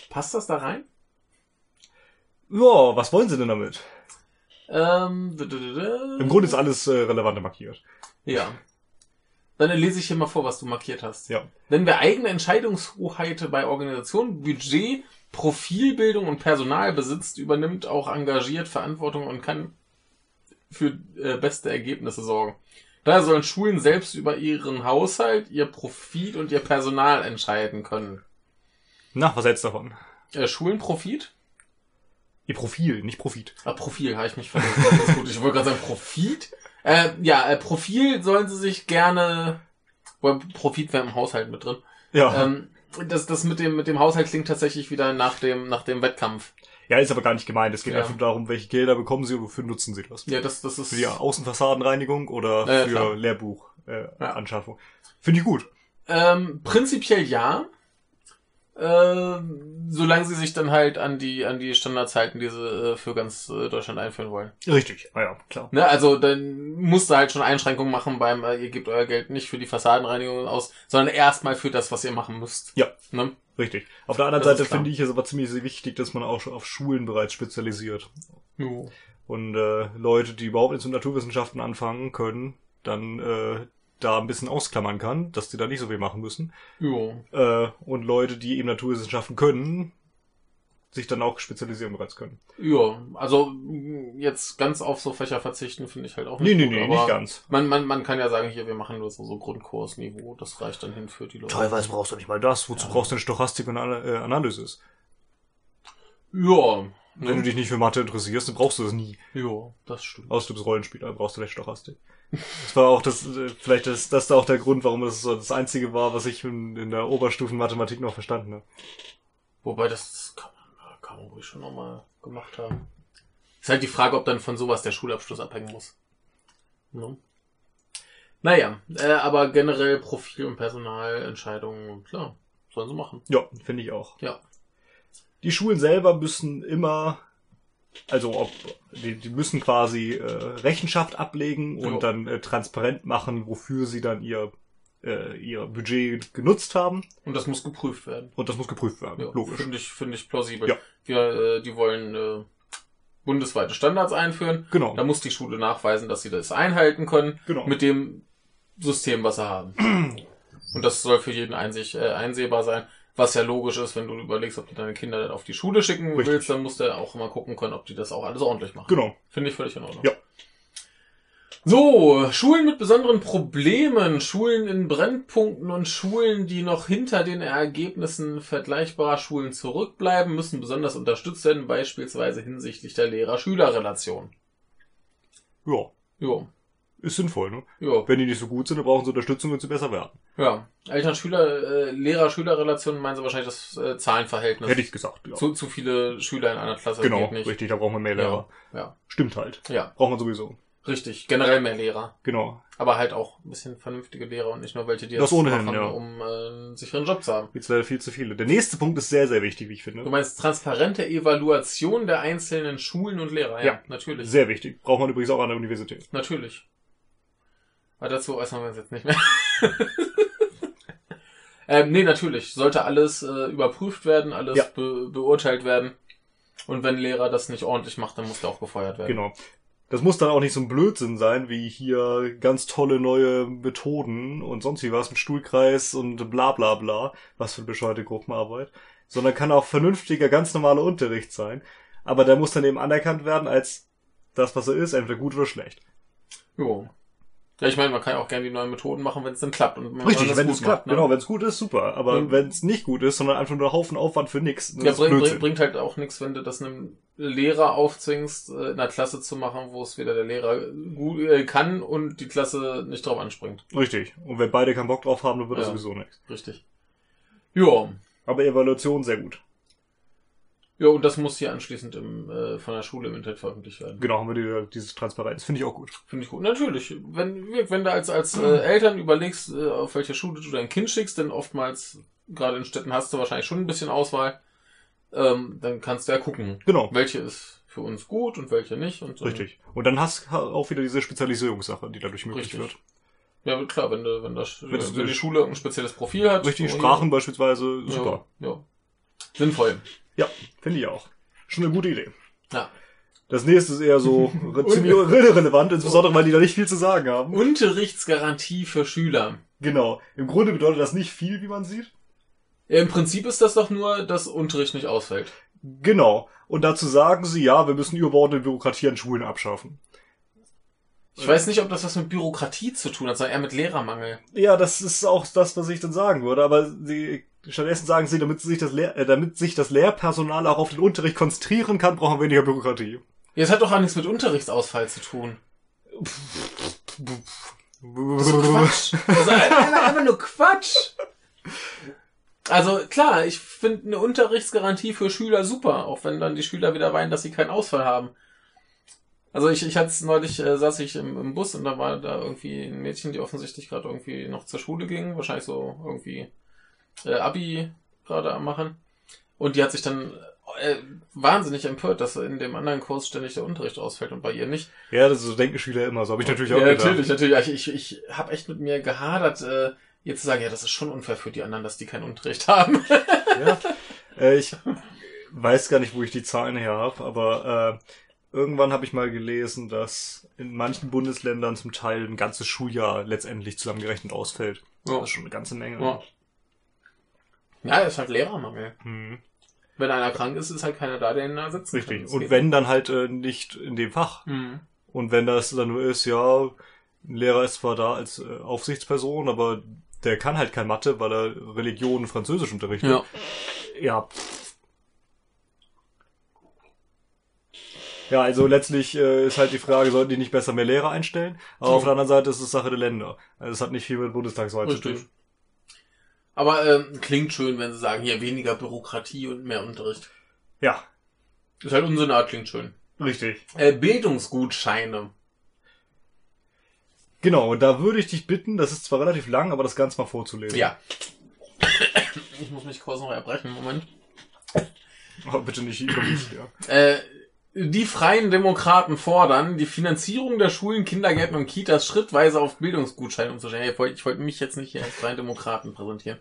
Passt das da rein? Ja, was wollen sie denn damit? Ähm, Im Grunde ist alles äh, Relevante markiert. Ja. Dann lese ich hier mal vor, was du markiert hast. Ja. Wenn wir eigene Entscheidungshoheit bei Organisationen, Budget, Profilbildung und Personal besitzt, übernimmt auch engagiert Verantwortung und kann für äh, beste Ergebnisse sorgen. Daher sollen Schulen selbst über ihren Haushalt, ihr Profit und ihr Personal entscheiden können. Na, was hältst du davon? Äh, Schulen Profit? Ihr Profil, nicht Profit. Ah, Profil, habe ich mich vergessen. Das ist gut. Ich wollte gerade sagen Profit. Äh, ja, äh, Profil sollen sie sich gerne. Well, Profit wäre im Haushalt mit drin. Ja. Ähm, das, das mit dem, mit dem Haushalt klingt tatsächlich wieder nach dem, nach dem Wettkampf. ja, ist aber gar nicht gemeint. Es geht Ja. einfach darum, welche Gelder bekommen sie und wofür nutzen sie das. Ja, das, das ist. Für die Außenfassadenreinigung oder ja, für klar. Lehrbuch äh, Ja. Finde ich gut. Ähm, prinzipiell ja. Ähm, solange sie sich dann halt an die, an die Standards halten, die sie äh, für ganz äh, Deutschland einführen wollen. Richtig. Ah ja, klar. Ne, also dann musst du halt schon Einschränkungen machen beim, äh, ihr gebt euer Geld nicht für die Fassadenreinigung aus, sondern erstmal für das, was ihr machen müsst. Ja. Ne? Richtig. Auf der anderen Das Seite finde ich es aber ziemlich wichtig, dass man auch schon auf Schulen bereits spezialisiert. Jo. Und äh, Leute, die überhaupt nicht zu Naturwissenschaften anfangen können, dann äh, da ein bisschen ausklammern kann, dass die da nicht so viel machen müssen. Jo. Äh, und Leute, die eben Naturwissenschaften können, sich dann auch spezialisieren bereits können. Ja, also mh, jetzt ganz auf so Fächer verzichten finde ich halt auch Nee, nicht nee, gut, nee, aber nicht ganz. Man, man, man kann ja sagen, hier, wir machen nur so, so Grundkursniveau, das reicht dann hin für die Leute. Teilweise brauchst du nicht mal das. Wozu Ja. brauchst du eine Stochastik und Ana äh, Analysis? Ja, Wenn du ne? dich nicht für Mathe interessierst, dann brauchst du das nie. ja, das stimmt. Außer du bist Rollenspieler, brauchst du vielleicht Stochastik. Das war auch das, äh, vielleicht ist das da auch der Grund, warum das so das einzige war, was ich in, in der Oberstufenmathematik noch verstanden habe. Wobei das kann man, kann man ruhig schon nochmal gemacht haben. Ist halt die Frage, ob dann von sowas der Schulabschluss abhängen muss. Ne? Naja, äh, aber generell Profil- und Personalentscheidungen, klar, sollen sie machen. Ja, finde ich auch. Ja. Die Schulen selber müssen immer, also ob die, die müssen quasi äh, Rechenschaft ablegen und Ja. dann äh, transparent machen, wofür sie dann ihr äh, ihr Budget genutzt haben Und das muss geprüft werden. und das muss geprüft werden. Ja, Logisch. Finde ich, finde ich plausibel. Ja. Wir, äh, die wollen äh, bundesweite Standards einführen. Genau. Da muss die Schule nachweisen, dass sie das einhalten können Genau. mit dem System, was sie haben. (clears throat) Und das soll für jeden einsig, äh, einsehbar sein. Was ja logisch ist, wenn du überlegst, ob du deine Kinder dann auf die Schule schicken Richtig. willst, dann musst du ja auch immer gucken können, ob die das auch alles ordentlich machen. Genau. Finde ich völlig in Ordnung. Ja. So, Schulen mit besonderen Problemen, Schulen in Brennpunkten und Schulen, die noch hinter den Ergebnissen vergleichbarer Schulen zurückbleiben, müssen besonders unterstützt werden, beispielsweise hinsichtlich der Lehrer-Schüler-Relation. Ja. Jo, Ist sinnvoll, ne? jo, Wenn die nicht so gut sind, dann brauchen sie Unterstützung, wenn sie besser werden. ja. Eltern-Schüler, äh, Lehrer-Schüler-Relation meinen sie wahrscheinlich das äh, Zahlenverhältnis. Hätte ich gesagt, ja. zu, zu viele Schüler in einer Klasse genau, geht nicht. richtig, da braucht man mehr Lehrer. Ja, ja, Stimmt halt. ja. Braucht man sowieso. Richtig, generell mehr Lehrer. Genau. Aber halt auch ein bisschen vernünftige Lehrer und nicht nur welche, die Das ohnehin, machen, ja. um äh, einen sicheren Job zu haben. Gibt's leider viel zu viele. Der nächste Punkt ist sehr, sehr wichtig, wie ich Du finde. meinst transparente Evaluation der einzelnen Schulen und Lehrer? Ja, Ja. natürlich. Sehr wichtig. Braucht man übrigens auch an der Universität. Natürlich. Aber dazu äußern wir uns jetzt nicht mehr. (laughs) ähm, nee, natürlich. Sollte alles äh, überprüft werden, alles Ja. be beurteilt werden. Und wenn ein Lehrer das nicht ordentlich macht, dann muss der auch gefeuert werden. Genau. Das muss dann auch nicht so ein Blödsinn sein, wie hier ganz tolle neue Methoden und sonst wie was mit Stuhlkreis und bla bla bla, was für eine bescheuerte Gruppenarbeit, sondern kann auch vernünftiger, ganz normaler Unterricht sein. Aber der muss dann eben anerkannt werden als das, was er ist, entweder gut oder schlecht. Jo. Ja, ich meine, man kann ja auch gerne die neuen Methoden machen, wenn es dann klappt. Und man Richtig, das wenn es klappt, ne? genau, wenn es gut ist, super. Aber Mhm. wenn es nicht gut ist, sondern einfach nur Haufen Aufwand für nix, das Ja, ist bringt, Blödsinn. bringt, halt auch nichts, wenn du das einem Lehrer aufzwingst, äh, in einer Klasse zu machen, wo es weder der Lehrer gut äh, kann und die Klasse nicht drauf anspringt. Richtig. Und wenn beide keinen Bock drauf haben, dann wird das Ja. sowieso nichts. Richtig. Ja. Aber Evaluation sehr gut. Ja, und das muss hier anschließend im, äh, von der Schule im Internet veröffentlicht werden. Genau, haben wir die, dieses Transparenz. Finde ich auch gut. Finde ich gut. Natürlich. Wenn, wenn du als, als äh, Eltern überlegst, äh, auf welche Schule du dein Kind schickst, denn oftmals, gerade in Städten hast du wahrscheinlich schon ein bisschen Auswahl, ähm, dann kannst du ja gucken, Genau. welche ist für uns gut und welche nicht. Und, Richtig. Und dann hast du auch wieder diese Spezialisierungssache, die dadurch möglich Richtig. wird. Ja, klar, wenn, du, wenn, das, wenn, das- die Schule ein spezielles Profil hat. Richtig, Sprachen beispielsweise, super. Ja, ja. Sinnvoll. Ja, finde ich auch. Schon eine gute Idee. Ja. Das nächste ist eher so (laughs) ziemlich irrelevant, insbesondere weil die da nicht viel zu sagen haben. Unterrichtsgarantie für Schüler. Genau. Im Grunde bedeutet das nicht viel, wie man sieht. Ja, Im Prinzip ist das doch nur, dass Unterricht nicht ausfällt. Genau. Und dazu sagen sie, ja, wir müssen überbordende Bürokratie an Schulen abschaffen. Ich weiß nicht, ob das was mit Bürokratie zu tun hat, sondern eher mit Lehrermangel. Ja, das ist auch das, was ich dann sagen würde. Aber sie, stattdessen sagen sie, damit sich das, Lehr äh, damit sich das Lehrpersonal auch auf den Unterricht konzentrieren kann, brauchen wir weniger Bürokratie. Ja, es hat doch auch nichts mit Unterrichtsausfall zu tun. Quatsch. Das ist einfach, einfach nur Quatsch. Also klar, ich finde eine Unterrichtsgarantie für Schüler super, auch wenn dann die Schüler wieder weinen, dass sie keinen Ausfall haben. Also ich, ich hatte es neulich, äh, saß ich im, im Bus und da war da irgendwie ein Mädchen, die offensichtlich gerade irgendwie noch zur Schule ging, wahrscheinlich so irgendwie äh, Abi gerade am machen. Und die hat sich dann äh, wahnsinnig empört, dass in dem anderen Kurs ständig der Unterricht ausfällt und bei ihr nicht. Ja, das so denken Schüler immer. So habe ich natürlich auch Ja, gedacht. natürlich, natürlich. Ich, ich, ich habe echt mit mir gehadert, äh, jetzt zu sagen, ja, das ist schon unfair für die anderen, dass die keinen Unterricht (laughs) haben. Ja. Äh, ich weiß gar nicht, wo ich die Zahlen her habe, aber äh, irgendwann habe ich mal gelesen, dass in manchen Bundesländern zum Teil ein ganzes Schuljahr letztendlich zusammengerechnet ausfällt. Ja. Das ist schon eine ganze Menge. Ja. Ja, ist halt Lehrermangel. Hm, Wenn einer krank ist, ist halt keiner da, der ihn kann. richtig. Und wenn, dann halt äh, nicht in dem Fach. Mhm. Und wenn das dann nur ist, ja, ein Lehrer ist zwar da als äh, Aufsichtsperson, aber der kann halt kein Mathe, weil er Religion und Französisch unterrichtet. Ja. Ja. Ja, also letztlich äh, ist halt die Frage, sollten die nicht besser mehr Lehrer einstellen? Aber Ja. auf der anderen Seite ist es Sache der Länder. Also es hat nicht viel mit Bundestagswahl zu tun. Aber ähm, klingt schön, wenn sie sagen, hier weniger Bürokratie und mehr Unterricht. Ja, Ist halt unsere Art, klingt schön. richtig. Äh, Bildungsgutscheine. Genau, da würde ich dich bitten, das ist zwar relativ lang, aber das Ganze mal vorzulesen. Ja. Ich muss mich kurz noch erbrechen, Moment. Aber bitte nicht über mich, ja. Äh, die Freien Demokraten fordern, die Finanzierung der Schulen, Kindergärten und Kitas schrittweise auf Bildungsgutscheine umzustellen. Ich wollte, ich wollte mich jetzt nicht hier als Freien Demokraten präsentieren.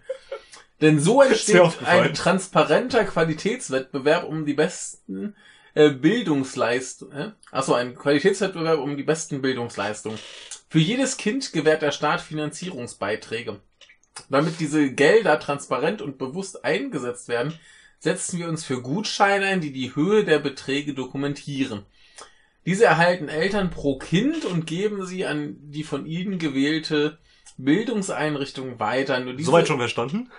Denn so entsteht ein transparenter Qualitätswettbewerb um die besten äh, Bildungsleistungen. Äh? Achso, ein Qualitätswettbewerb um die besten Bildungsleistungen. Für jedes Kind gewährt der Staat Finanzierungsbeiträge. Damit diese Gelder transparent und bewusst eingesetzt werden, setzen wir uns für Gutscheine ein, die die Höhe der Beträge dokumentieren. Diese erhalten Eltern pro Kind und geben sie an die von ihnen gewählte Bildungseinrichtung weiter. Nur diese, Soweit schon verstanden?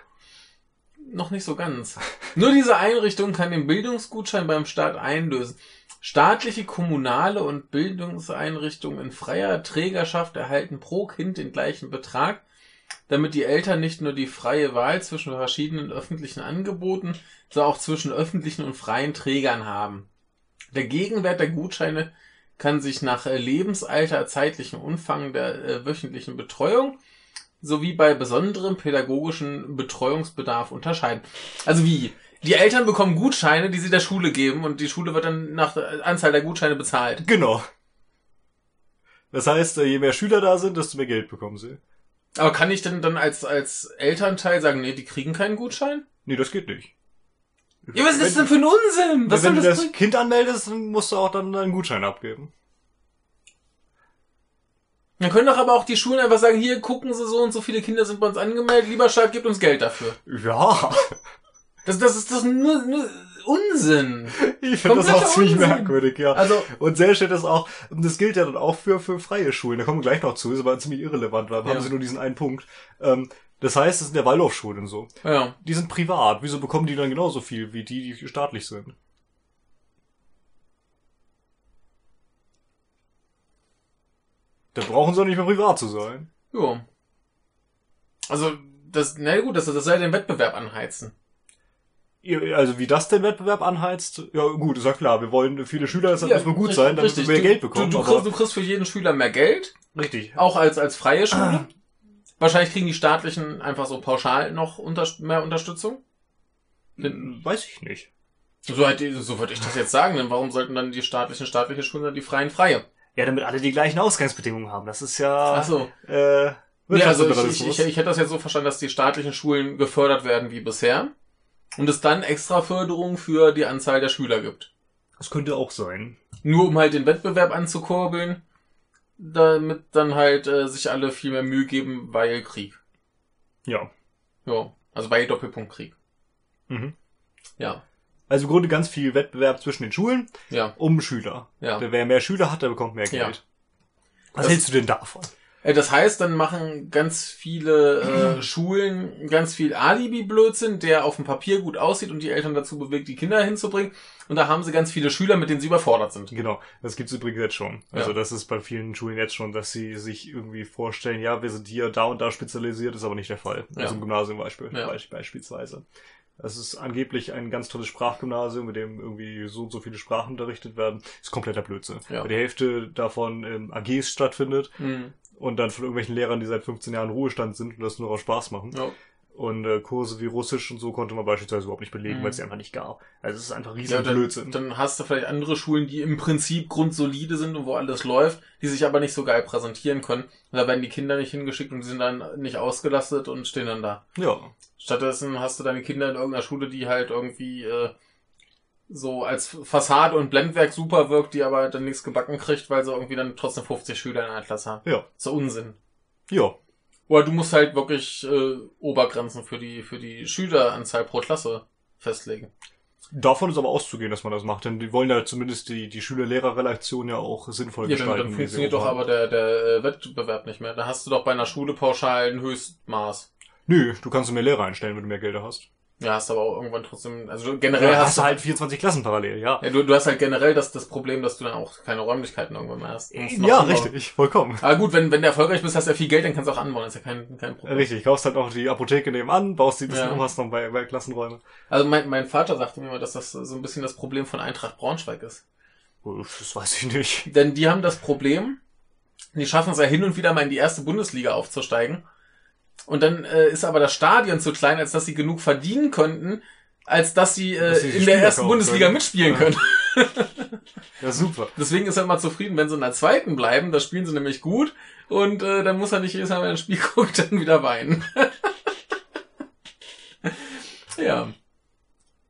noch nicht so ganz. Nur diese Einrichtung kann den Bildungsgutschein beim Staat einlösen. Staatliche, kommunale und Bildungseinrichtungen in freier Trägerschaft erhalten pro Kind den gleichen Betrag, damit die Eltern nicht nur die freie Wahl zwischen verschiedenen öffentlichen Angeboten, sondern auch zwischen öffentlichen und freien Trägern haben. Der Gegenwert der Gutscheine kann sich nach äh, Lebensalter, zeitlichem Umfang der äh, wöchentlichen Betreuung sowie bei besonderem pädagogischen Betreuungsbedarf unterscheiden. Also wie? Die Eltern bekommen Gutscheine, die sie der Schule geben und die Schule wird dann nach der Anzahl der Gutscheine bezahlt. Genau. Das heißt, äh, je mehr Schüler da sind, desto mehr Geld bekommen sie. Aber kann ich denn dann als, als Elternteil sagen, nee, die kriegen keinen Gutschein? Nee, das geht nicht. Ja, was ist das denn für ein Unsinn? Was wenn soll du das das bringen? Kind anmeldest, dann musst du auch dann einen Gutschein abgeben. Dann können doch aber auch die Schulen einfach sagen, hier gucken Sie so und so viele Kinder sind bei uns angemeldet, lieber Staat, gibt uns Geld dafür. Ja, Das, das ist doch nur, nur Unsinn. ich finde das auch ziemlich Unsinn. merkwürdig, ja. Also, Und sehr steht das auch, und das gilt ja dann auch für, für freie Schulen, da kommen wir gleich noch zu, ist aber ziemlich irrelevant, weil Ja. haben sie nur diesen einen Punkt. Ähm, das heißt, es sind ja Waldorfschulen so. ja. Die sind privat, wieso bekommen die dann genauso viel wie die, die staatlich sind? Da brauchen sie doch nicht mehr privat zu sein. Ja. Also, das, na gut, das, das soll den Wettbewerb anheizen. Also wie das den Wettbewerb anheizt, ja gut, ist ja klar, wir wollen viele Schüler, das muss nur gut sein, damit wir mehr du, Geld bekommen. Du, du, kriegst, du kriegst für jeden Schüler mehr Geld, richtig. auch als, als freie Schule. (clears throat) Wahrscheinlich kriegen die staatlichen einfach so pauschal noch unter, mehr Unterstützung. Weiß ich nicht. So, hätte, so würde ich das jetzt sagen, denn warum sollten dann die staatlichen staatliche Schulen dann die freien freie? Ja, damit alle die gleichen Ausgangsbedingungen haben. Das ist ja Ach so. äh, Nee, also ich, ich, ich, ich hätte das jetzt so verstanden, dass die staatlichen Schulen gefördert werden wie bisher und es dann extra Förderung für die Anzahl der Schüler gibt. das könnte auch sein. Nur um halt den Wettbewerb anzukurbeln, damit dann halt äh, sich alle viel mehr Mühe geben, weil Krieg. Ja. Ja, also weil Doppelpunkt Krieg. Mhm. Ja, Also im Grunde ganz viel Wettbewerb zwischen den Schulen ja, um Schüler. ja. Wer mehr Schüler hat, der bekommt mehr Ja. Geld. Was Das- hältst du denn davon? Äh, Das heißt, dann machen ganz viele äh, (clears throat) Schulen ganz viel Alibi-Blödsinn, der auf dem Papier gut aussieht und die Eltern dazu bewegt, die Kinder hinzubringen. Und da haben sie ganz viele Schüler, mit denen sie überfordert sind. Genau, das gibt's übrigens jetzt schon. Also Ja. das ist bei vielen Schulen jetzt schon, dass sie sich irgendwie vorstellen, ja, wir sind hier da und da spezialisiert, ist aber nicht der Fall. Ja. Also im Gymnasium Beispiel, Ja. Beisp- beispielsweise. Das ist angeblich ein ganz tolles Sprachgymnasium, mit dem irgendwie so und so viele Sprachen unterrichtet werden. Ist kompletter Blödsinn. Ja. Weil die Hälfte davon im AGs stattfindet Mhm. Und dann von irgendwelchen Lehrern, die seit 15 Jahren Ruhestand sind und das nur auf Spaß machen. Ja. Und äh, Kurse wie Russisch und so konnte man beispielsweise überhaupt nicht belegen, Mhm. weil es die einfach nicht gab. Also es ist einfach riesen Ja, dann, Blödsinn. dann hast du vielleicht andere Schulen, die im Prinzip grundsolide sind und wo alles läuft, die sich aber nicht so geil präsentieren können. Und da werden die Kinder nicht hingeschickt und die sind dann nicht ausgelastet und stehen dann da. ja. Stattdessen hast du deine Kinder in irgendeiner Schule, die halt irgendwie äh, so als Fassade und Blendwerk super wirkt, die aber dann nichts gebacken kriegt, weil sie irgendwie dann trotzdem 50 Schüler in einer Klasse haben. Ja. So Unsinn. Ja. Oder du musst halt wirklich äh, Obergrenzen für die für die Schüleranzahl pro Klasse festlegen. Davon ist aber auszugehen, dass man das macht, denn die wollen ja zumindest die, die Schüler-Lehrer-Relation ja auch sinnvoll Ja, dann, gestalten. dann wie sie funktioniert doch haben. aber der, der äh, Wettbewerb nicht mehr. Da hast du doch bei einer Schule pauschal ein Höchstmaß. Nö, du kannst mehr Lehrer einstellen, wenn du mehr Gelder hast. Ja, hast aber auch irgendwann trotzdem, also generell Ja, hast, hast du halt 24 Klassen parallel, ja. ja, du, du hast halt generell das, das Problem, dass du dann auch keine Räumlichkeiten irgendwann mehr hast. Noch Ja, anbauen. richtig, vollkommen. Aber gut, wenn, wenn du erfolgreich bist, hast du ja viel Geld, dann kannst du auch anbauen, ist ja kein, kein Problem. Richtig, kaufst halt auch die Apotheke nebenan, baust die ein bisschen Ja. um, hast noch bei, bei Klassenräume. Also mein, mein Vater sagte mir mal, dass das so ein bisschen das Problem von Eintracht Braunschweig ist. Uff, Das weiß ich nicht. Denn die haben das Problem, die schaffen es ja hin und wieder mal in die erste Bundesliga aufzusteigen. Und dann äh, ist aber das Stadion zu klein, als dass sie genug verdienen könnten, als dass sie, äh, Dass sie in der ersten Bundesliga können. mitspielen Ja. können. (laughs) Ja, super. Deswegen ist er immer zufrieden, wenn sie in der zweiten bleiben. Da spielen sie nämlich gut. Und äh, dann muss er nicht jedes Mal, wenn er ein Spiel (laughs) guckt, dann wieder weinen. (laughs) ja.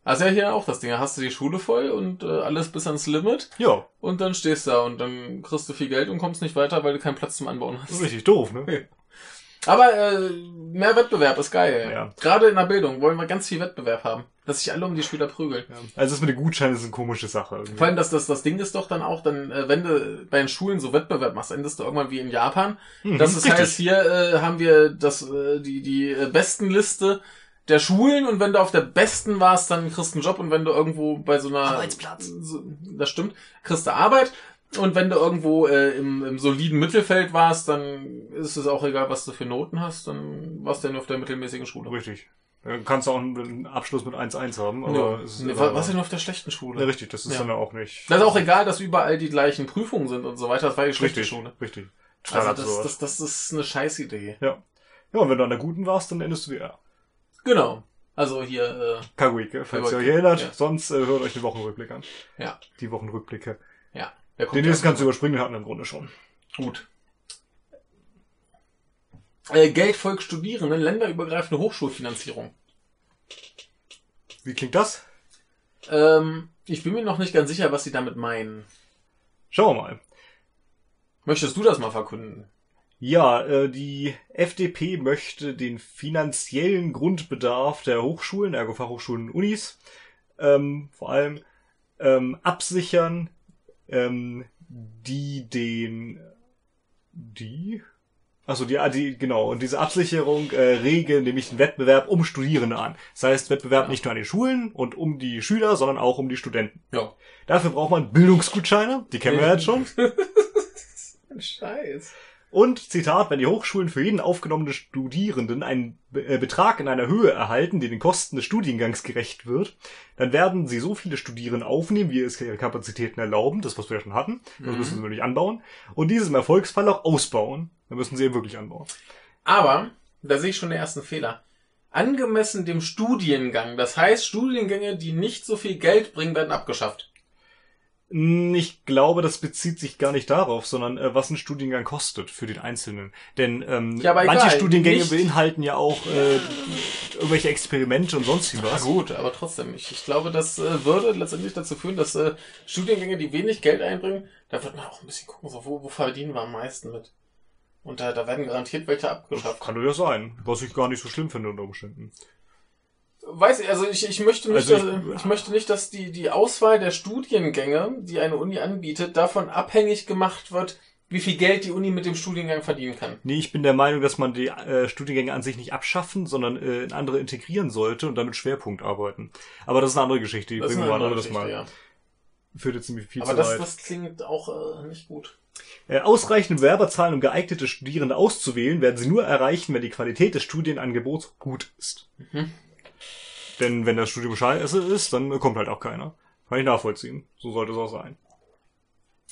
Also ja, hier auch das Ding. Hast du die Schule voll und äh, alles bis ans Limit. Ja, Und dann stehst du da und dann kriegst du viel Geld und kommst nicht weiter, weil du keinen Platz zum Anbauen das ist hast. richtig doof, ne? Aber äh, mehr Wettbewerb ist geil. Ja. Gerade in der Bildung wollen wir ganz viel Wettbewerb haben. Dass sich alle um die Schüler prügeln. Ja. Also das mit den Gutscheinen ist eine komische Sache. Irgendwie. Vor allem, dass das, das Ding ist doch dann auch, dann, äh, wenn du bei den Schulen so Wettbewerb machst, endest du irgendwann wie in Japan. Mhm, Das ist heißt, hier äh, haben wir das, äh, die, die äh, besten Liste der Schulen und wenn du auf der besten warst, dann kriegst du einen Job und wenn du irgendwo bei so einer Arbeitsplatz. So, das stimmt, kriegst du Arbeit und wenn du irgendwo äh, im, im soliden Mittelfeld warst, dann ist es auch egal, was du für Noten hast, dann warst du ja nur auf der mittelmäßigen Schule. Richtig. Dann kannst du auch einen Abschluss mit 1-1 haben, aber Ja. es ist Nee, was denn auf der schlechten Schule? Ja, richtig, das ist Ja. dann ja auch nicht. Das ist auch egal, dass überall die gleichen Prüfungen sind und so weiter. Das war die schlechte richtig, Schule. richtig. Also Standard das, sowas. das, das ist eine Scheißidee. Ja. Ja, und wenn du an der guten warst, dann endest du die R. Genau. Also hier, Kaguike, falls ihr euch erinnert. ja. Sonst äh, hört euch den Wochenrückblick an. äh, ja, Die Wochenrückblicke. ja. Der kommt Den nächsten kannst du überspringen, den hatten wir im Grunde schon. Gut. Äh, Geld folgt Studierenden, länderübergreifende Hochschulfinanzierung. Wie klingt das? Ähm, ich bin mir noch nicht ganz sicher, was sie damit meinen. Schauen wir mal. Möchtest du das mal verkünden? Ja, äh, die FDP möchte den finanziellen Grundbedarf der Hochschulen, ergo Fachhochschulen und Unis, ähm, vor allem ähm, absichern, ähm, die den, die, also die, ah, die, genau, und diese Absicherung äh, regeln nämlich den Wettbewerb um Studierende an. Das heißt, Wettbewerb Ja. nicht nur an den Schulen und um die Schüler, sondern auch um die Studenten. Ja. Dafür braucht man Bildungsgutscheine, die kennen wir jetzt schon. (laughs) Scheiß. Und Zitat, wenn die Hochschulen für jeden aufgenommenen Studierenden einen äh, Betrag in einer Höhe erhalten, die den Kosten des Studiengangs gerecht wird, dann werden sie so viele Studierende aufnehmen, wie es ihre Kapazitäten erlauben, das was wir ja schon hatten, das Mhm. müssen sie wirklich anbauen, und dieses im Erfolgsfall auch ausbauen. Dann müssen sie eben wirklich anbauen. Aber, da sehe ich schon den ersten Fehler. Angemessen dem Studiengang. Das heißt, Studiengänge, die nicht so viel Geld bringen, werden abgeschafft. Ich glaube, das bezieht sich gar nicht darauf, sondern äh, was ein Studiengang kostet für den Einzelnen. Denn ähm, Ja, manche egal, Studiengänge nicht- beinhalten ja auch äh, irgendwelche Experimente und sonst wie Na was. gut, aber trotzdem. Ich, ich glaube, das äh, würde letztendlich dazu führen, dass äh, Studiengänge, die wenig Geld einbringen, da wird man auch ein bisschen gucken, so, wo, wo verdienen wir am meisten mit. Und da, da werden garantiert welche abgeschafft. Kann durchaus sein, was ich gar nicht so schlimm finde unter Umständen. Weiß ich, also ich, ich möchte nicht, Also dass, ich- ich, möchte nicht, dass die, die Auswahl der Studiengänge, die eine Uni anbietet, davon abhängig gemacht wird, wie viel Geld die Uni mit dem Studiengang verdienen kann. Nee, ich bin der Meinung, dass man die äh, Studiengänge an sich nicht abschaffen, sondern äh, in andere integrieren sollte und damit Schwerpunkt arbeiten. Aber das ist eine andere Geschichte, die Das bringen wir anderes Geschichte, Mal. ja. Führt jetzt ziemlich viel Aber zu das, weit. das klingt auch äh, nicht gut. Äh, ausreichende Werberzahlen, um geeignete Studierende auszuwählen, werden sie nur erreichen, wenn die Qualität des Studienangebots gut ist. Mhm. Denn wenn das Studium scheiße ist, dann kommt halt auch keiner. Kann ich nachvollziehen. So sollte es auch sein.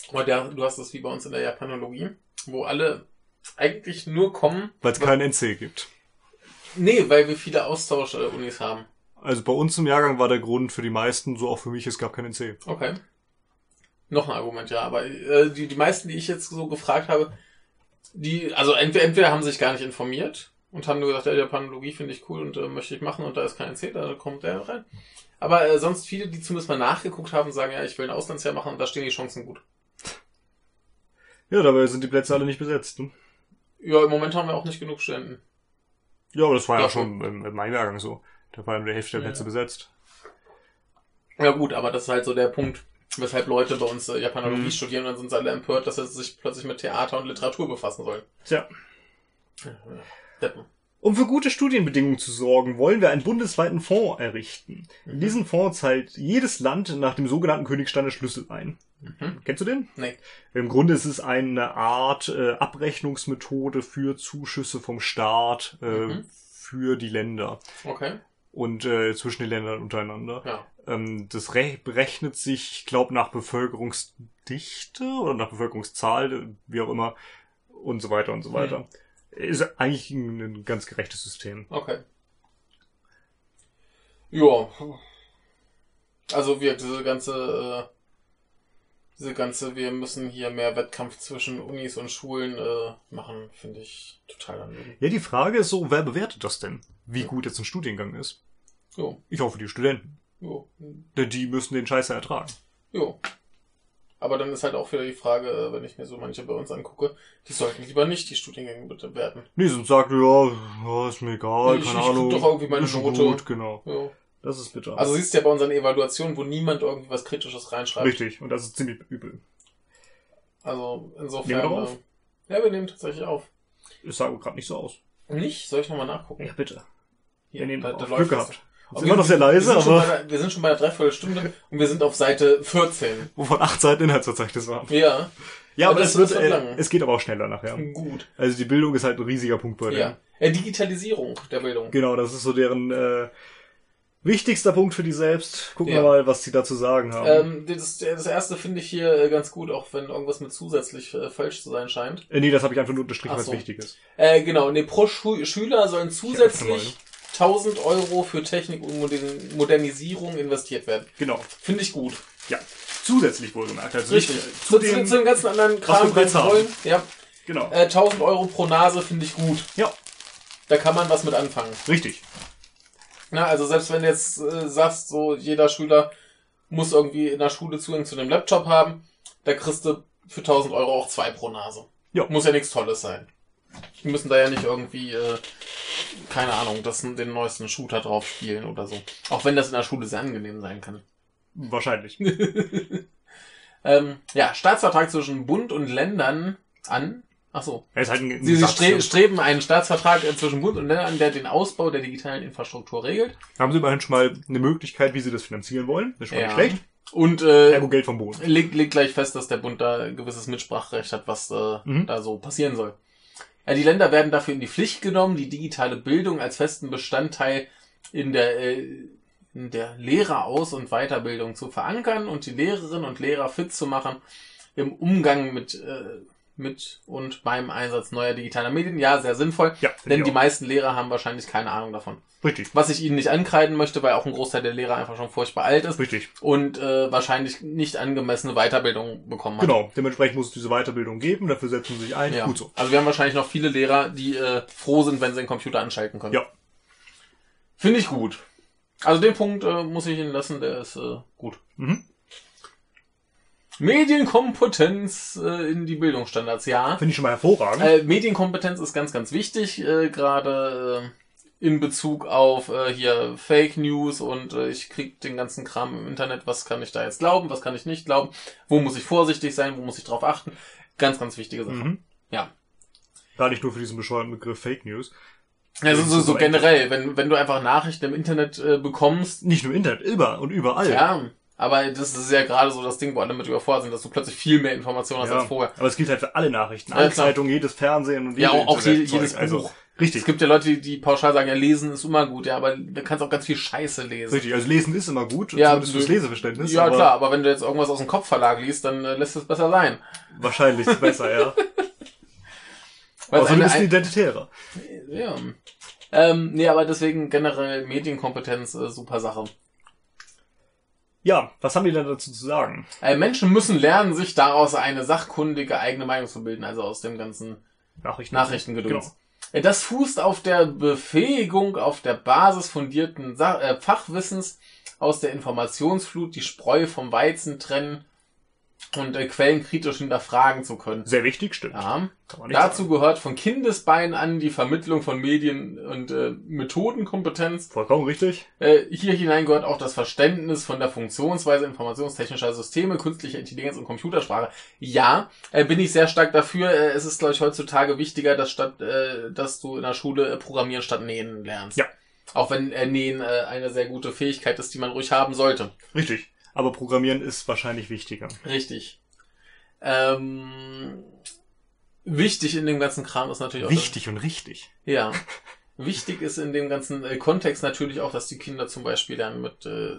Aber der, du hast das wie bei uns in der Japanologie, wo alle eigentlich nur kommen. Weil es keinen NC gibt. Nee, weil wir viele Austausch-Unis haben. Also bei uns im Jahrgang war der Grund für die meisten, so auch für mich, es gab keinen NC. Okay. Noch ein Argument, ja. Aber äh, die, die meisten, die ich jetzt so gefragt habe, die, also entweder, entweder haben sich gar nicht informiert und haben nur gesagt, ja, Japanologie finde ich cool und äh, möchte ich machen und da ist kein NC, da kommt der rein. Aber äh, sonst viele, die zumindest mal nachgeguckt haben, sagen, ja, ich will ein Auslandsjahr machen und da stehen die Chancen gut. Ja, dabei sind die Plätze alle nicht besetzt. Ne? Ja, im Moment haben wir auch nicht genug Studenten. Ja, aber das war ja, Ja, schon im, im meinem Jahrgang so. Da war ja nur die Hälfte der Ja. Plätze besetzt. Ja gut, aber das ist halt so der Punkt, weshalb Leute bei uns äh, Japanologie Mhm. studieren und dann sind sie alle empört, dass sie sich plötzlich mit Theater und Literatur befassen sollen. Tja. Deppen. Um für gute Studienbedingungen zu sorgen, wollen wir einen bundesweiten Fonds errichten. In diesen Fonds zahlt jedes Land nach dem sogenannten Königsteiner Schlüssel ein. Mhm. Kennst du den? Nee. Im Grunde ist es eine Art äh, Abrechnungsmethode für Zuschüsse vom Staat äh, Mhm. für die Länder Okay. und äh, zwischen den Ländern untereinander. Ja. Ähm, das re berechnet sich, ich glaube, nach Bevölkerungsdichte oder nach Bevölkerungszahl, wie auch immer, und so weiter und so weiter. Ist eigentlich ein, ein ganz gerechtes System. Okay. Ja. Also wir, diese ganze, äh, diese ganze, wir müssen hier mehr Wettkampf zwischen Unis und Schulen äh, machen, finde ich total daneben. Ja, die Frage ist so, wer bewertet das denn? Wie gut jetzt ein Studiengang ist? Jo, Ich hoffe, die Studenten. jo, Denn die müssen den Scheiß ja ertragen. jo. Aber dann ist halt auch wieder die Frage, äh, wenn ich mir so manche bei uns angucke, die sollten lieber nicht die Studiengänge bewerten. Nee, sonst sagt, ja, ja, ist mir egal, Ich- keine ich Ahnung. doch irgendwie meine Note. Gut, genau. Jo. Das ist bitter. Also siehst du ja bei unseren Evaluationen, wo niemand irgendwie was Kritisches reinschreibt. Richtig, und das ist ziemlich übel. Also insofern. Nehmen wir doch auf? Äh, ja, wir nehmen tatsächlich auf. Das sah gerade nicht so aus. Nicht? Soll ich nochmal nachgucken? Ja, bitte. Hier, wir nehmen da, da Glück das. gehabt. Ist immer noch sehr leise, wir sind schon aber- bei der, wir sind schon bei der Dreiviertelstunde und wir sind auf Seite 14. Wovon acht Seiten Inhaltsverzeichnis waren. Ja, Ja, aber das es wird, wird äh, es geht aber auch schneller nachher. gut. Also die Bildung ist halt ein riesiger Punkt bei denen. Ja. Äh, Digitalisierung der Bildung. Genau, das ist so deren äh, wichtigster Punkt für die selbst. Gucken Ja. wir mal, was die dazu sagen haben. Ähm, das, das erste finde ich hier äh, ganz gut, auch wenn irgendwas mit zusätzlich äh, falsch zu sein scheint. äh, nee, das habe ich einfach nur unterstrichen, Ach was so. wichtig ist. Äh, genau, nee, pro Schu Schüler sollen Ja, zusätzlich 1000 Euro für Technik und Modern Modernisierung investiert werden. Genau. Finde ich gut. Ja. Zusätzlich wohlgemerkt. Also Richtig. nicht, äh, Zu, zu dem, zu dem ganzen anderen Kram, bereits wir wollen. Ja, genau. äh, 1000 Euro pro Nase finde ich gut. ja, Da kann man was mit anfangen. richtig. Na, also selbst wenn du jetzt äh, sagst, so jeder Schüler muss irgendwie in der Schule Zugang zu dem Laptop haben, da kriegst du für 1000 Euro auch zwei pro Nase. Ja. Muss ja nichts Tolles sein. Die müssen da ja nicht irgendwie, äh, keine Ahnung, das, den neuesten Shooter drauf spielen oder so. Auch wenn das in der Schule sehr angenehm sein kann. Wahrscheinlich. (laughs) Ähm, ja, Staatsvertrag zwischen Bund und Ländern an. Ach so. Halt ein, Sie, stre streben einen Staatsvertrag äh, zwischen Bund und Ländern an, der den Ausbau der digitalen Infrastruktur regelt. Haben sie immerhin schon mal eine Möglichkeit, wie sie das finanzieren wollen. Das ist schon Ja. nicht schlecht. Und äh, Ergo Geld vom Boden. legt, legt gleich fest, dass der Bund da ein gewisses Mitspracherecht hat, was äh, Mhm. da so passieren soll. Ja, die Länder werden dafür in die Pflicht genommen, die digitale Bildung als festen Bestandteil in der, äh, in der Lehreraus- und Weiterbildung zu verankern und die Lehrerinnen und Lehrer fit zu machen im Umgang mit, äh, mit und beim Einsatz neuer digitaler Medien. Ja, sehr sinnvoll, Ja, denn die meisten Lehrer haben wahrscheinlich keine Ahnung davon. Richtig. Was ich ihnen nicht ankreiden möchte, weil auch ein Großteil der Lehrer einfach schon furchtbar alt ist Richtig. und äh, wahrscheinlich nicht angemessene Weiterbildung bekommen hat. Genau. Dementsprechend muss es diese Weiterbildung geben. Dafür setzen sie sich ein. Ja. Gut so. Also wir haben wahrscheinlich noch viele Lehrer, die äh, froh sind, wenn sie den Computer anschalten können. Ja. Finde ich gut. Also den Punkt äh, muss ich Ihnen lassen, der ist äh, gut. Mhm. Medienkompetenz äh, in die Bildungsstandards, ja. Finde ich schon mal hervorragend. Äh, Medienkompetenz ist ganz, ganz wichtig, äh, gerade äh, in Bezug auf äh, hier Fake News und äh, ich krieg den ganzen Kram im Internet, was kann ich da jetzt glauben, was kann ich nicht glauben, wo muss ich vorsichtig sein, wo muss ich drauf achten. Ganz, ganz wichtige Sache. Mhm. Ja. Gar nicht nur für diesen bescheuerten Begriff Fake News. Also so, so generell, wenn, wenn du einfach Nachrichten im Internet äh, bekommst, Nicht nur im Internet, immer und überall. ja, aber das ist ja gerade so das Ding, wo alle mit überfordert sind, dass du plötzlich viel mehr Informationen hast Ja, als vorher. Aber es gilt halt für alle Nachrichten. Ja, Alle klar. Zeitungen, jedes Fernsehen und Ja, auch, je- jedes also, Buch. Richtig. Es gibt ja Leute, die, die pauschal sagen, ja, lesen ist immer gut, ja, aber da kannst du auch ganz viel Scheiße lesen. Richtig, also lesen ist immer gut, Ja, zumindest fürs nö. Leseverständnis. Ja, aber klar, aber wenn du jetzt irgendwas aus dem Kopfverlag liest, dann äh, lässt es besser sein. Wahrscheinlich ist besser, ja. (laughs) Weil Außer du bist ein ein, Identitärer. ja. Ähm, nee, aber deswegen generell Medienkompetenz, äh, super Sache. Ja, was haben die denn dazu zu sagen? Äh, Menschen müssen lernen, sich daraus eine sachkundige eigene Meinung zu bilden, also aus dem ganzen Nachrichten. Nachrichtengedöns. Genau. Äh, Das fußt auf der Befähigung auf der Basis fundierten äh, Fachwissens aus der Informationsflut die Spreu vom Weizen trennen und äh, Quellen kritisch hinterfragen zu können. Sehr wichtig, stimmt. Ja. Dazu gehört von Kindesbeinen an die Vermittlung von Medien- und äh, Methodenkompetenz. sagen. Vollkommen richtig. Äh, hier hinein gehört auch das Verständnis von der Funktionsweise informationstechnischer Systeme, künstlicher Intelligenz und Computersprache. Ja, äh, bin ich sehr stark dafür. Äh, es ist, glaube ich, heutzutage wichtiger, dass, statt, äh, dass du in der Schule äh, Programmieren statt Nähen lernst. Ja. Auch wenn äh, Nähen äh, eine sehr gute Fähigkeit ist, die man ruhig haben sollte. Richtig. Aber Programmieren ist wahrscheinlich wichtiger. Richtig. Ähm, wichtig in dem ganzen Kram ist natürlich auch... Wichtig und richtig. Ja. Wichtig ist in dem ganzen äh, Kontext natürlich auch, dass die Kinder zum Beispiel lernen, mit äh,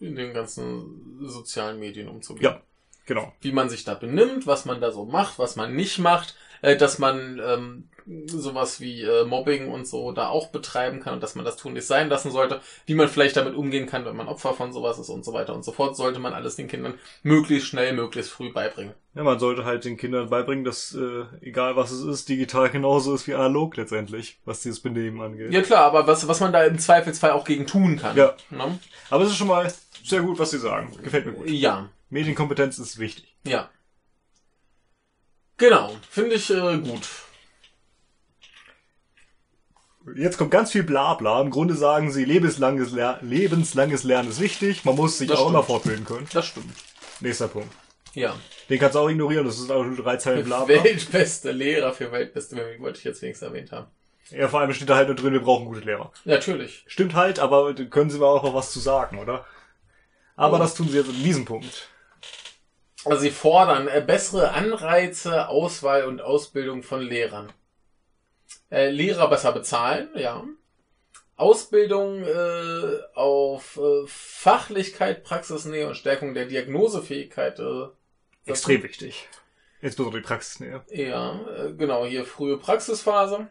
in den ganzen sozialen Medien umzugehen. Ja. Genau. Wie man sich da benimmt, was man da so macht, was man nicht macht, äh, dass man ähm, sowas wie äh, Mobbing und so da auch betreiben kann und dass man das tun nicht sein lassen sollte, wie man vielleicht damit umgehen kann, wenn man Opfer von sowas ist und so weiter und so fort, sollte man alles den Kindern möglichst schnell, möglichst früh beibringen. Ja, man sollte halt den Kindern beibringen, dass äh, egal was es ist, digital genauso ist wie analog letztendlich, was dieses Benehmen angeht. Ja klar, aber was, was man da im Zweifelsfall auch gegen tun kann. Ja. Ne? Aber es ist schon mal sehr gut, was sie sagen. Gefällt mir gut. Ja. Medienkompetenz ist wichtig. Ja. Genau, finde ich äh, gut. Jetzt kommt ganz viel Blabla. Im Grunde sagen sie, lebenslanges, Ler lebenslanges Lernen ist wichtig. Man muss sich Das auch stimmt. immer fortbilden können. Das stimmt. Nächster Punkt. Ja. Den kannst du auch ignorieren. Das ist auch nur drei Zeilen Blabla. Weltbeste Lehrer für weltbeste Mimik wollte ich jetzt wenigstens erwähnt haben. Ja, vor allem steht da halt nur drin, wir brauchen gute Lehrer. Natürlich. Stimmt halt, aber können Sie mir auch noch was zu sagen, oder? Aber Oh. das tun Sie jetzt in diesem Punkt. Also sie fordern äh, bessere Anreize, Auswahl und Ausbildung von Lehrern. Äh, Lehrer besser bezahlen, ja. Ausbildung äh, auf äh, Fachlichkeit, Praxisnähe und Stärkung der Diagnosefähigkeit. Äh, Extrem wichtig. Insbesondere die Praxisnähe. Ja, äh, genau, hier frühe Praxisphase.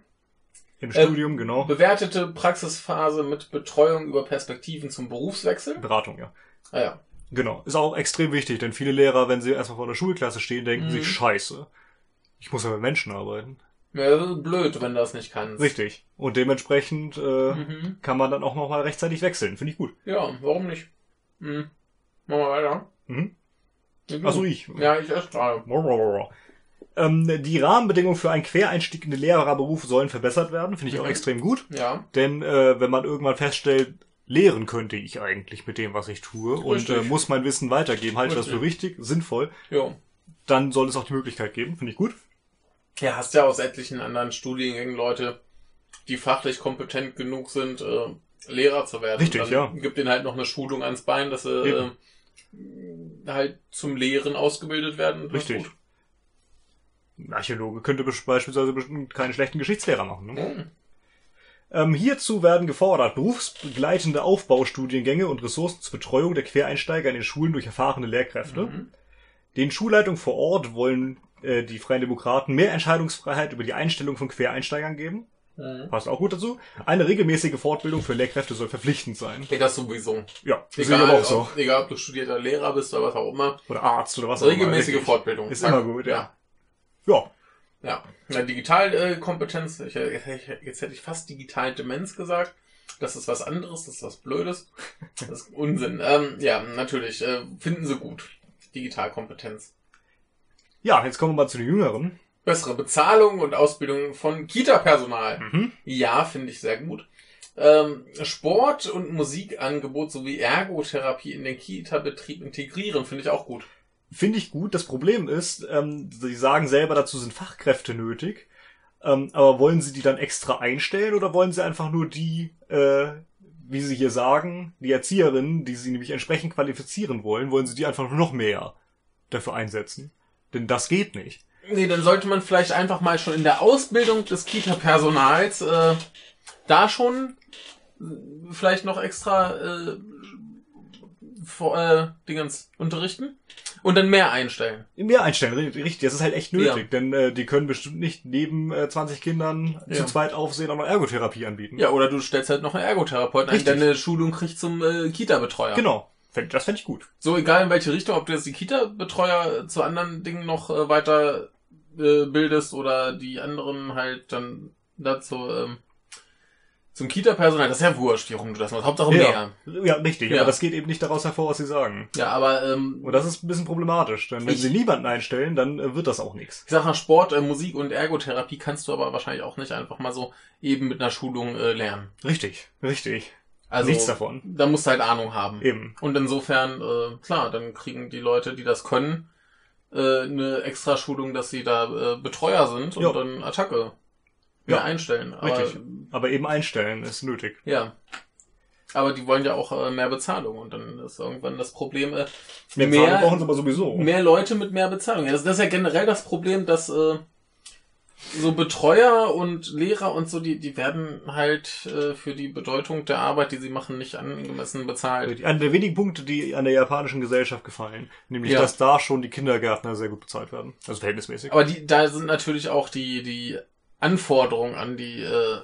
Im Äh, Studium, genau. Bewertete Praxisphase mit Betreuung über Perspektiven zum Berufswechsel. Beratung, ja. Ah ja. Genau. Ist auch extrem wichtig, denn viele Lehrer, wenn sie erstmal vor der Schulklasse stehen, denken Mhm. sich, scheiße. Ich muss ja mit Menschen arbeiten. ja das ist blöd, wenn du das nicht kannst. Richtig. Und dementsprechend äh, Mhm. kann man dann auch nochmal rechtzeitig wechseln. Finde ich gut. Ja, warum nicht? Hm. Machen wir weiter. Mhm. Achso, ich. Ja, ich erst gerade. Ähm, die Rahmenbedingungen für einen Quereinstieg in den Lehrerberuf sollen verbessert werden. Finde ich auch Mhm. extrem gut. Ja. Denn äh, wenn man irgendwann feststellt, lehren könnte ich eigentlich mit dem, was ich tue und Richtig. äh, muss mein Wissen weitergeben, halte ich das für richtig, sinnvoll, Jo. dann soll es auch die Möglichkeit geben. Finde ich gut. Ja, hast ja aus etlichen anderen Studiengängen Leute, die fachlich kompetent genug sind, äh, Lehrer zu werden. Richtig, Dann ja. Gibt denen halt noch eine Schulung ans Bein, dass sie äh, halt zum Lehren ausgebildet werden. Richtig. Ein Archäologe könnte beispielsweise bestimmt keinen schlechten Geschichtslehrer machen. Ne? Hm. Ähm, hierzu werden gefordert, berufsbegleitende Aufbaustudiengänge und Ressourcen zur Betreuung der Quereinsteiger in den Schulen durch erfahrene Lehrkräfte. Mhm. Den Schulleitungen vor Ort wollen äh, die Freien Demokraten mehr Entscheidungsfreiheit über die Einstellung von Quereinsteigern geben. Mhm. Passt auch gut dazu. Eine regelmäßige Fortbildung für Lehrkräfte soll verpflichtend sein. Geht das sowieso. Ja, das Egal, aber auch so. ob, egal, ob du studierter Lehrer bist oder was auch immer. Oder Arzt oder was auch immer. Regelmäßige. Fortbildung. Ist immer gut, ja. Ja. Ja, Ja, ja Digitalkompetenz, ich, ich, jetzt hätte ich fast Digitaldemenz gesagt. Das ist was anderes, das ist was Blödes. Das ist Unsinn. (laughs) Ähm, ja, natürlich, äh, finden sie gut. Digitalkompetenz. ja, jetzt kommen wir mal zu den Jüngeren. Bessere Bezahlung und Ausbildung von Kita-Personal. Mhm. Ja, finde ich sehr gut. Ähm, Sport- und Musikangebot sowie Ergotherapie in den Kita-Betrieb integrieren, finde ich auch gut. Finde ich gut. Das Problem ist, ähm, sie sagen selber, dazu sind Fachkräfte nötig. Ähm, aber wollen sie die dann extra einstellen oder wollen sie einfach nur die, äh, wie sie hier sagen, die Erzieherinnen, die sie nämlich entsprechend qualifizieren wollen, wollen sie die einfach noch mehr dafür einsetzen? Denn das geht nicht. Nee, dann sollte man vielleicht einfach mal schon in der Ausbildung des Kita-Personals äh, da schon äh, vielleicht noch extra äh, vor, äh, Dingens unterrichten und dann mehr einstellen. Mehr einstellen, ri- richtig, das ist halt echt nötig, Ja. denn äh, die können bestimmt nicht neben äh, 20 Kindern Ja. zu zweit aufsehen und noch Ergotherapie anbieten. Ja, oder du stellst halt noch einen Ergotherapeuten ein, Richtig. der eine Schulung kriegt zum äh, Kita-Betreuer. Genau, das fände ich gut. So egal in welche Richtung, ob du jetzt die Kita-Betreuer zu anderen Dingen noch äh, weiter äh, bildest oder die anderen halt dann dazu ähm, zum Kita-Personal, das ist ja wurscht, wie rum du das machst. Hauptsache mehr. Ja, ja richtig, Ja. aber das geht eben nicht daraus hervor, was sie sagen. Ja, aber ähm, Und das ist ein bisschen problematisch, denn wenn Ich- sie niemanden einstellen, dann äh, wird das auch nichts. ich sag mal, Sport, äh, Musik und Ergotherapie kannst du aber wahrscheinlich auch nicht einfach mal so eben mit einer Schulung äh, lernen. Richtig, richtig. Also Nichts davon. da musst du halt Ahnung haben. Eben. Und insofern, äh, klar, dann kriegen die Leute, die das können, äh, eine extra Schulung, dass sie da äh, Betreuer sind und Ja. dann Attacke Ja, einstellen. Aber, Richtig. Aber eben einstellen ist nötig. Ja. Aber die wollen ja auch äh, mehr Bezahlung und dann ist irgendwann das Problem, äh, Mehr, mehr, Bezahlung brauchen sie aber sowieso. mehr Leute mit mehr Bezahlung. Ja, das, das ist ja generell das Problem, dass äh, so Betreuer und Lehrer und so, die, die werden halt äh, für die Bedeutung der Arbeit, die sie machen, nicht angemessen bezahlt. Einer der wenigen Punkte, die an der japanischen Gesellschaft gefallen. Nämlich, Ja. dass da schon die Kindergärtner sehr gut bezahlt werden. Also verhältnismäßig. Aber die, da sind natürlich auch die, die Anforderungen an die äh,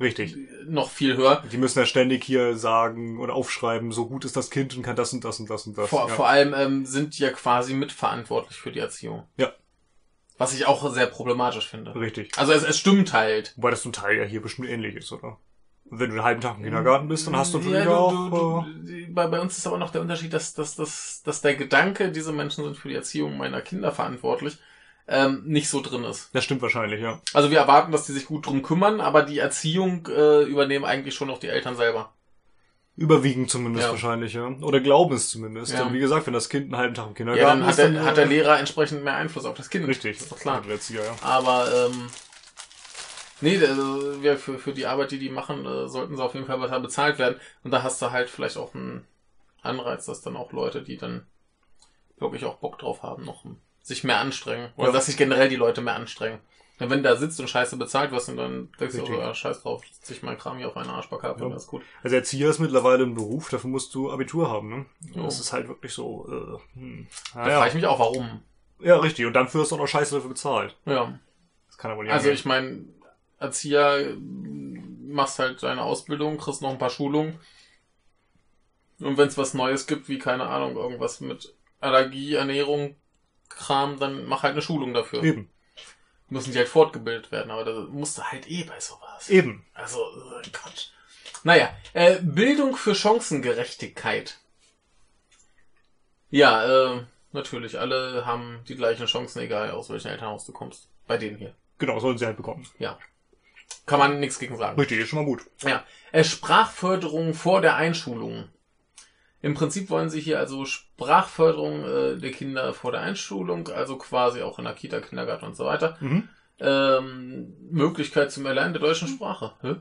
Richtig. noch viel höher. Die müssen ja ständig hier sagen oder aufschreiben, so gut ist das Kind und kann das und das und das und das. Vor, ja. vor allem ähm, sind die ja quasi mitverantwortlich für die Erziehung. Ja. Was ich auch sehr problematisch finde. Richtig. Also es, es stimmt halt. Wobei das zum Teil ja hier bestimmt ähnlich ist, oder? Wenn du einen halben Tag im Kindergarten bist, dann hast du ja, natürlich du, auch... du, äh, du, bei, bei uns ist aber noch der Unterschied, dass, dass, dass, dass der Gedanke, diese Menschen sind für die Erziehung meiner Kinder verantwortlich, ähm, nicht so drin ist. das stimmt wahrscheinlich, ja. Also wir erwarten, dass die sich gut drum kümmern, aber die Erziehung äh, übernehmen eigentlich schon noch die Eltern selber. Überwiegend zumindest Ja. wahrscheinlich, ja. Oder glauben es zumindest. Ja. Und wie gesagt, wenn das Kind einen halben Tag im Ja, Kindergarten dann hat ist, der, dann... hat der Lehrer entsprechend mehr Einfluss auf das Kind. Richtig. Das ist doch klar. Erzieher, ja. Aber ähm, Nee, also, ja, für, für die Arbeit, die die machen, äh, sollten sie auf jeden Fall besser bezahlt werden. Und da hast du halt vielleicht auch einen Anreiz, dass dann auch Leute, die dann wirklich auch Bock drauf haben, noch sich mehr anstrengen. Oder Ja. dass sich generell die Leute mehr anstrengen. Ja, wenn du da sitzt und scheiße bezahlt wirst und dann denkst du, Richtig. oh, ja, scheiß drauf, setz ich meinen Kram hier auf einen Arschback ab Ja. und das ist gut. Also Erzieher ist mittlerweile ein Beruf, dafür musst du Abitur haben, ne? Jo. Das ist halt wirklich so, äh, hm. Da Ah, ja. frage ich mich auch, warum. ja, richtig. Und dann wirst du auch noch scheiße dafür bezahlt. Ja. Das kann aber nicht Also angehen. ich meine, Erzieher äh, machst halt deine Ausbildung, kriegst noch ein paar Schulungen. Und wenn es was Neues gibt, wie keine Ahnung, irgendwas mit Allergie, Ernährung, Kram, dann mach halt eine Schulung dafür. Eben. Müssen die halt fortgebildet werden, aber da musst du halt eh bei sowas. Eben. Also, äh, Gott. Naja, äh, Bildung für Chancengerechtigkeit. Ja, äh, natürlich, alle haben die gleichen Chancen, egal aus welchem Elternhaus du kommst. Bei denen hier. Genau, sollen sie halt bekommen. Ja. Kann man nichts gegen sagen. Richtig, ist schon mal gut. Ja. Äh, Sprachförderung vor der Einschulung. Im Prinzip wollen sie hier also Sprachförderung äh, der Kinder vor der Einschulung, also quasi auch in der Kita, Kindergarten und so weiter. Mhm. Ähm, Möglichkeit zum Erlernen der deutschen Sprache. Hä?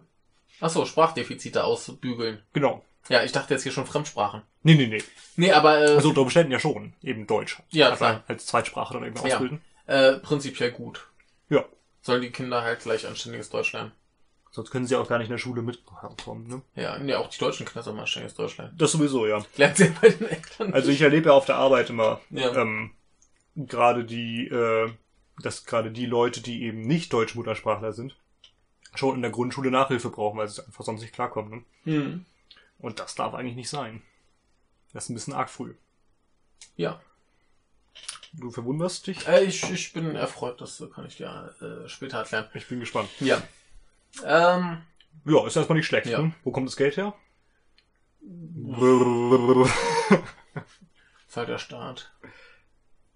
Achso, Sprachdefizite ausbügeln. Genau. Ja, ich dachte jetzt hier schon Fremdsprachen. Nee, nee, nee. Nee, aber äh, Also unter Umständen ja schon. Eben Deutsch. Ja, Einfach klar. Als Zweitsprache dann eben Ja. ausbilden. äh, prinzipiell gut. Ja. Sollen die Kinder halt gleich anständiges Deutsch lernen. Sonst können sie auch gar nicht in der Schule mitkommen, ne? Ja, nee, auch die deutschen Kinder sollen mal anständiges Deutsch lernen. Das sowieso, ja. Lernt sie bei den Eltern. Also ich erlebe ja auf der Arbeit immer Ja. ähm, gerade die, äh, dass gerade die Leute, die eben nicht Deutsch-Muttersprachler sind, schon in der Grundschule Nachhilfe brauchen, weil sie einfach sonst nicht klarkommen. Ne? Hm. Und das darf eigentlich nicht sein. Das ist ein bisschen arg früh. Ja. Du verwunderst dich? Äh, ich, ich bin erfreut, das kann ich dir äh, später erklären. Ich bin gespannt. Ja. Ähm, Ja, ist erstmal nicht schlecht. Ja. Ne? Wo kommt das Geld her? ist halt der Start.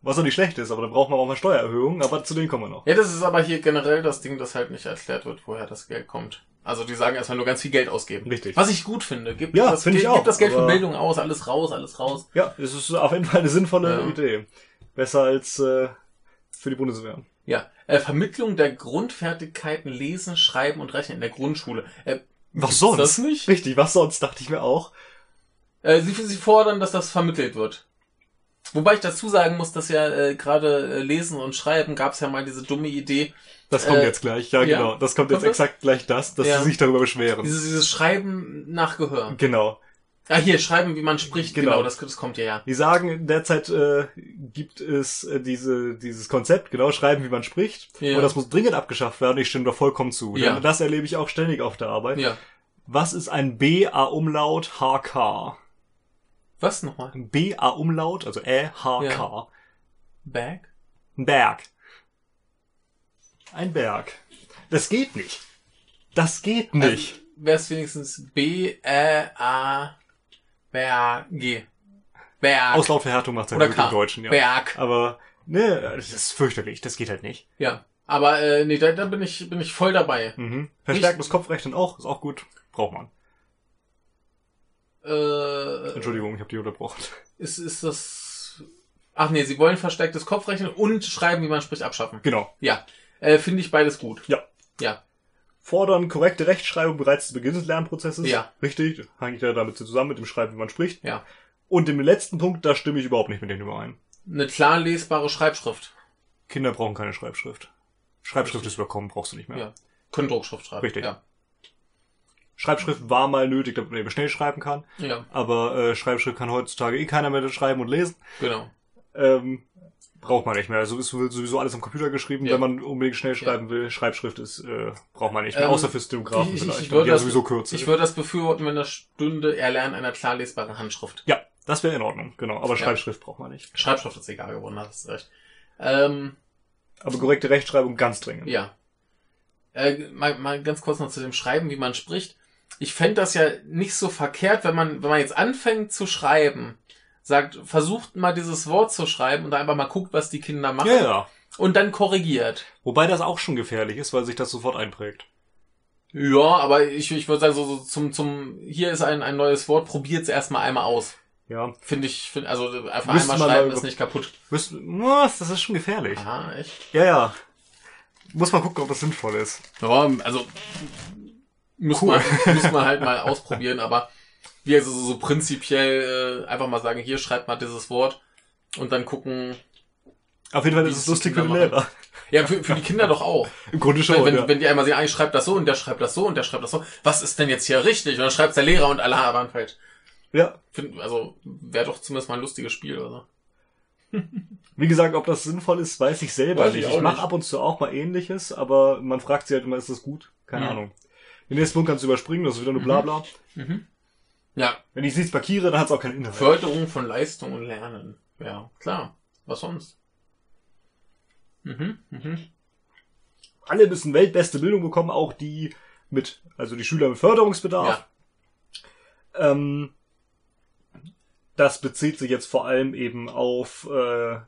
Was auch nicht schlecht ist, aber dann brauchen wir auch mal Steuererhöhungen, aber zu denen kommen wir noch. Ja, das ist aber hier generell das Ding, dass halt nicht erklärt wird, woher das Geld kommt. Also die sagen erstmal nur ganz viel Geld ausgeben. Richtig. Was ich gut finde. Gib Ja, das, ich auch, das Geld für Bildung aus, alles raus, alles raus. Ja, es ist auf jeden Fall eine sinnvolle Ja. Idee. Besser als äh, für die Bundeswehr. Ja. Äh, Vermittlung der Grundfertigkeiten Lesen, Schreiben und Rechnen in der Grundschule. Äh, Was sonst? Das nicht? Richtig, was sonst, dachte ich mir auch. Äh, sie, sie fordern, dass das vermittelt wird. Wobei ich dazu sagen muss, dass ja äh, gerade äh, Lesen und Schreiben gab es ja mal diese dumme Idee, Das kommt Äh, jetzt gleich, ja, ja. genau. Das kommt jetzt Kommt das? exakt gleich das, dass Ja. sie sich darüber beschweren. dieses, dieses Schreiben nach Gehör. Genau. Ah, hier, Schreiben, wie man spricht, genau, Genau. das, das kommt ja, ja. Die sagen, derzeit äh, gibt es äh, diese, dieses Konzept, genau, schreiben, wie man spricht. Ja. Und das muss dringend abgeschafft werden. Ich stimme da vollkommen zu. Ja. Das erlebe ich auch ständig auf der Arbeit. Ja. Was ist ein BA-Umlaut HK? Was nochmal? Ein BA-Umlaut, also Ä, H, Ja. Bag? Ein Berg. Ein Berg. Das geht nicht. Das geht nicht. Also, Wäre es wenigstens B, Ä, A, B, G. Berg. Auslautverhärtung macht Oder halt K. im Deutschen, ja. Berg. Aber, ne, das ist fürchterlich. Das geht halt nicht. Ja. Aber äh, nee, da, da bin ich bin ich voll dabei. Mhm. Verstärktes Kopfrechnen auch, ist auch gut. Braucht man. Äh, Entschuldigung, ich habe die unterbrochen. ist, ist das. Ach nee, sie wollen verstärktes Kopfrechnen und schreiben, wie man spricht, abschaffen. Genau. Ja. Äh, Finde ich beides gut. Ja. Ja. Fordern korrekte Rechtschreibung bereits zu Beginn des Lernprozesses. Ja. Richtig. Hängt ja damit zusammen mit dem Schreiben, wie man spricht. Ja. Und dem letzten Punkt, da stimme ich überhaupt nicht mit denen überein. Eine klar lesbare Schreibschrift. Kinder brauchen keine Schreibschrift. Schreibschrift ist überkommen, brauchst du nicht mehr. Ja. Können Druckschrift schreiben. Richtig. Ja. Schreibschrift war mal nötig, damit man eben schnell schreiben kann. Ja, Aber äh, Schreibschrift kann heutzutage eh keiner mehr schreiben und lesen. genau. Ähm, braucht man nicht mehr. Also ist sowieso alles am Computer geschrieben, Ja. wenn man unbedingt schnell schreiben will. Schreibschrift ist, äh, braucht man nicht mehr. Ähm, Außer für Stenografen ich, ich, vielleicht. ich, Und würde das, sowieso kürzer. ich würde das befürworten, wenn das stünde Erlernen einer klar lesbaren Handschrift. ja, das wäre in Ordnung, genau. Aber Ja. Schreibschrift braucht man nicht. Schreibschrift ist egal geworden, hast du recht. Ähm, Aber korrekte Rechtschreibung ganz dringend. ja. Äh, mal, mal ganz kurz noch zu dem Schreiben, wie man spricht. Ich fände das ja nicht so verkehrt, wenn man, wenn man jetzt anfängt zu schreiben, sagt, versucht mal dieses Wort zu schreiben und einfach mal guckt, was die Kinder machen ja, ja. und dann korrigiert. Wobei das auch schon gefährlich ist, weil sich das sofort einprägt. Ja, aber ich, ich würde sagen, so, so zum, zum, hier ist ein, ein neues Wort, probiert es erstmal einmal aus. Ja. Finde ich, find, also einfach Müsste einmal schreiben ist nicht kaputt. Müsst, was, das ist schon gefährlich. Aha, echt? Ja, ja. Muss man gucken, ob das sinnvoll ist. Ja, also muss, Cool. man, muss man halt mal ausprobieren, aber wie also so, so prinzipiell äh, einfach mal sagen, hier schreibt mal dieses Wort und dann gucken. Auf jeden Fall ist es lustig für die Lehrer. Ja, für, für die Kinder doch auch. (laughs) Im Grunde schon, wenn, wenn, ja. wenn die einmal sehen, ich schreibe das so und der schreibt das so und der schreibt das so. Was ist denn jetzt hier richtig? Und dann schreibt der Lehrer und alle waren falsch. ja. Find, also wäre doch zumindest mal ein lustiges Spiel oder so. Wie gesagt, ob das sinnvoll ist, weiß ich selber Weiß ich nicht. auch Ich mache ab und zu auch mal ähnliches, aber man fragt sich halt immer, ist das gut? Keine Mhm. Ahnung. Den nächsten Punkt kannst du überspringen, das ist wieder nur Blabla. Ja, Wenn ich nichts markiere, dann hat es auch keinen Inhalt. Förderung von Leistung und Lernen. Ja, klar. Was sonst? Mhm, mhm. Alle müssen weltbeste Bildung bekommen, auch die mit, also die Schüler mit Förderungsbedarf. Ja. Ähm, das bezieht sich jetzt vor allem eben auf äh,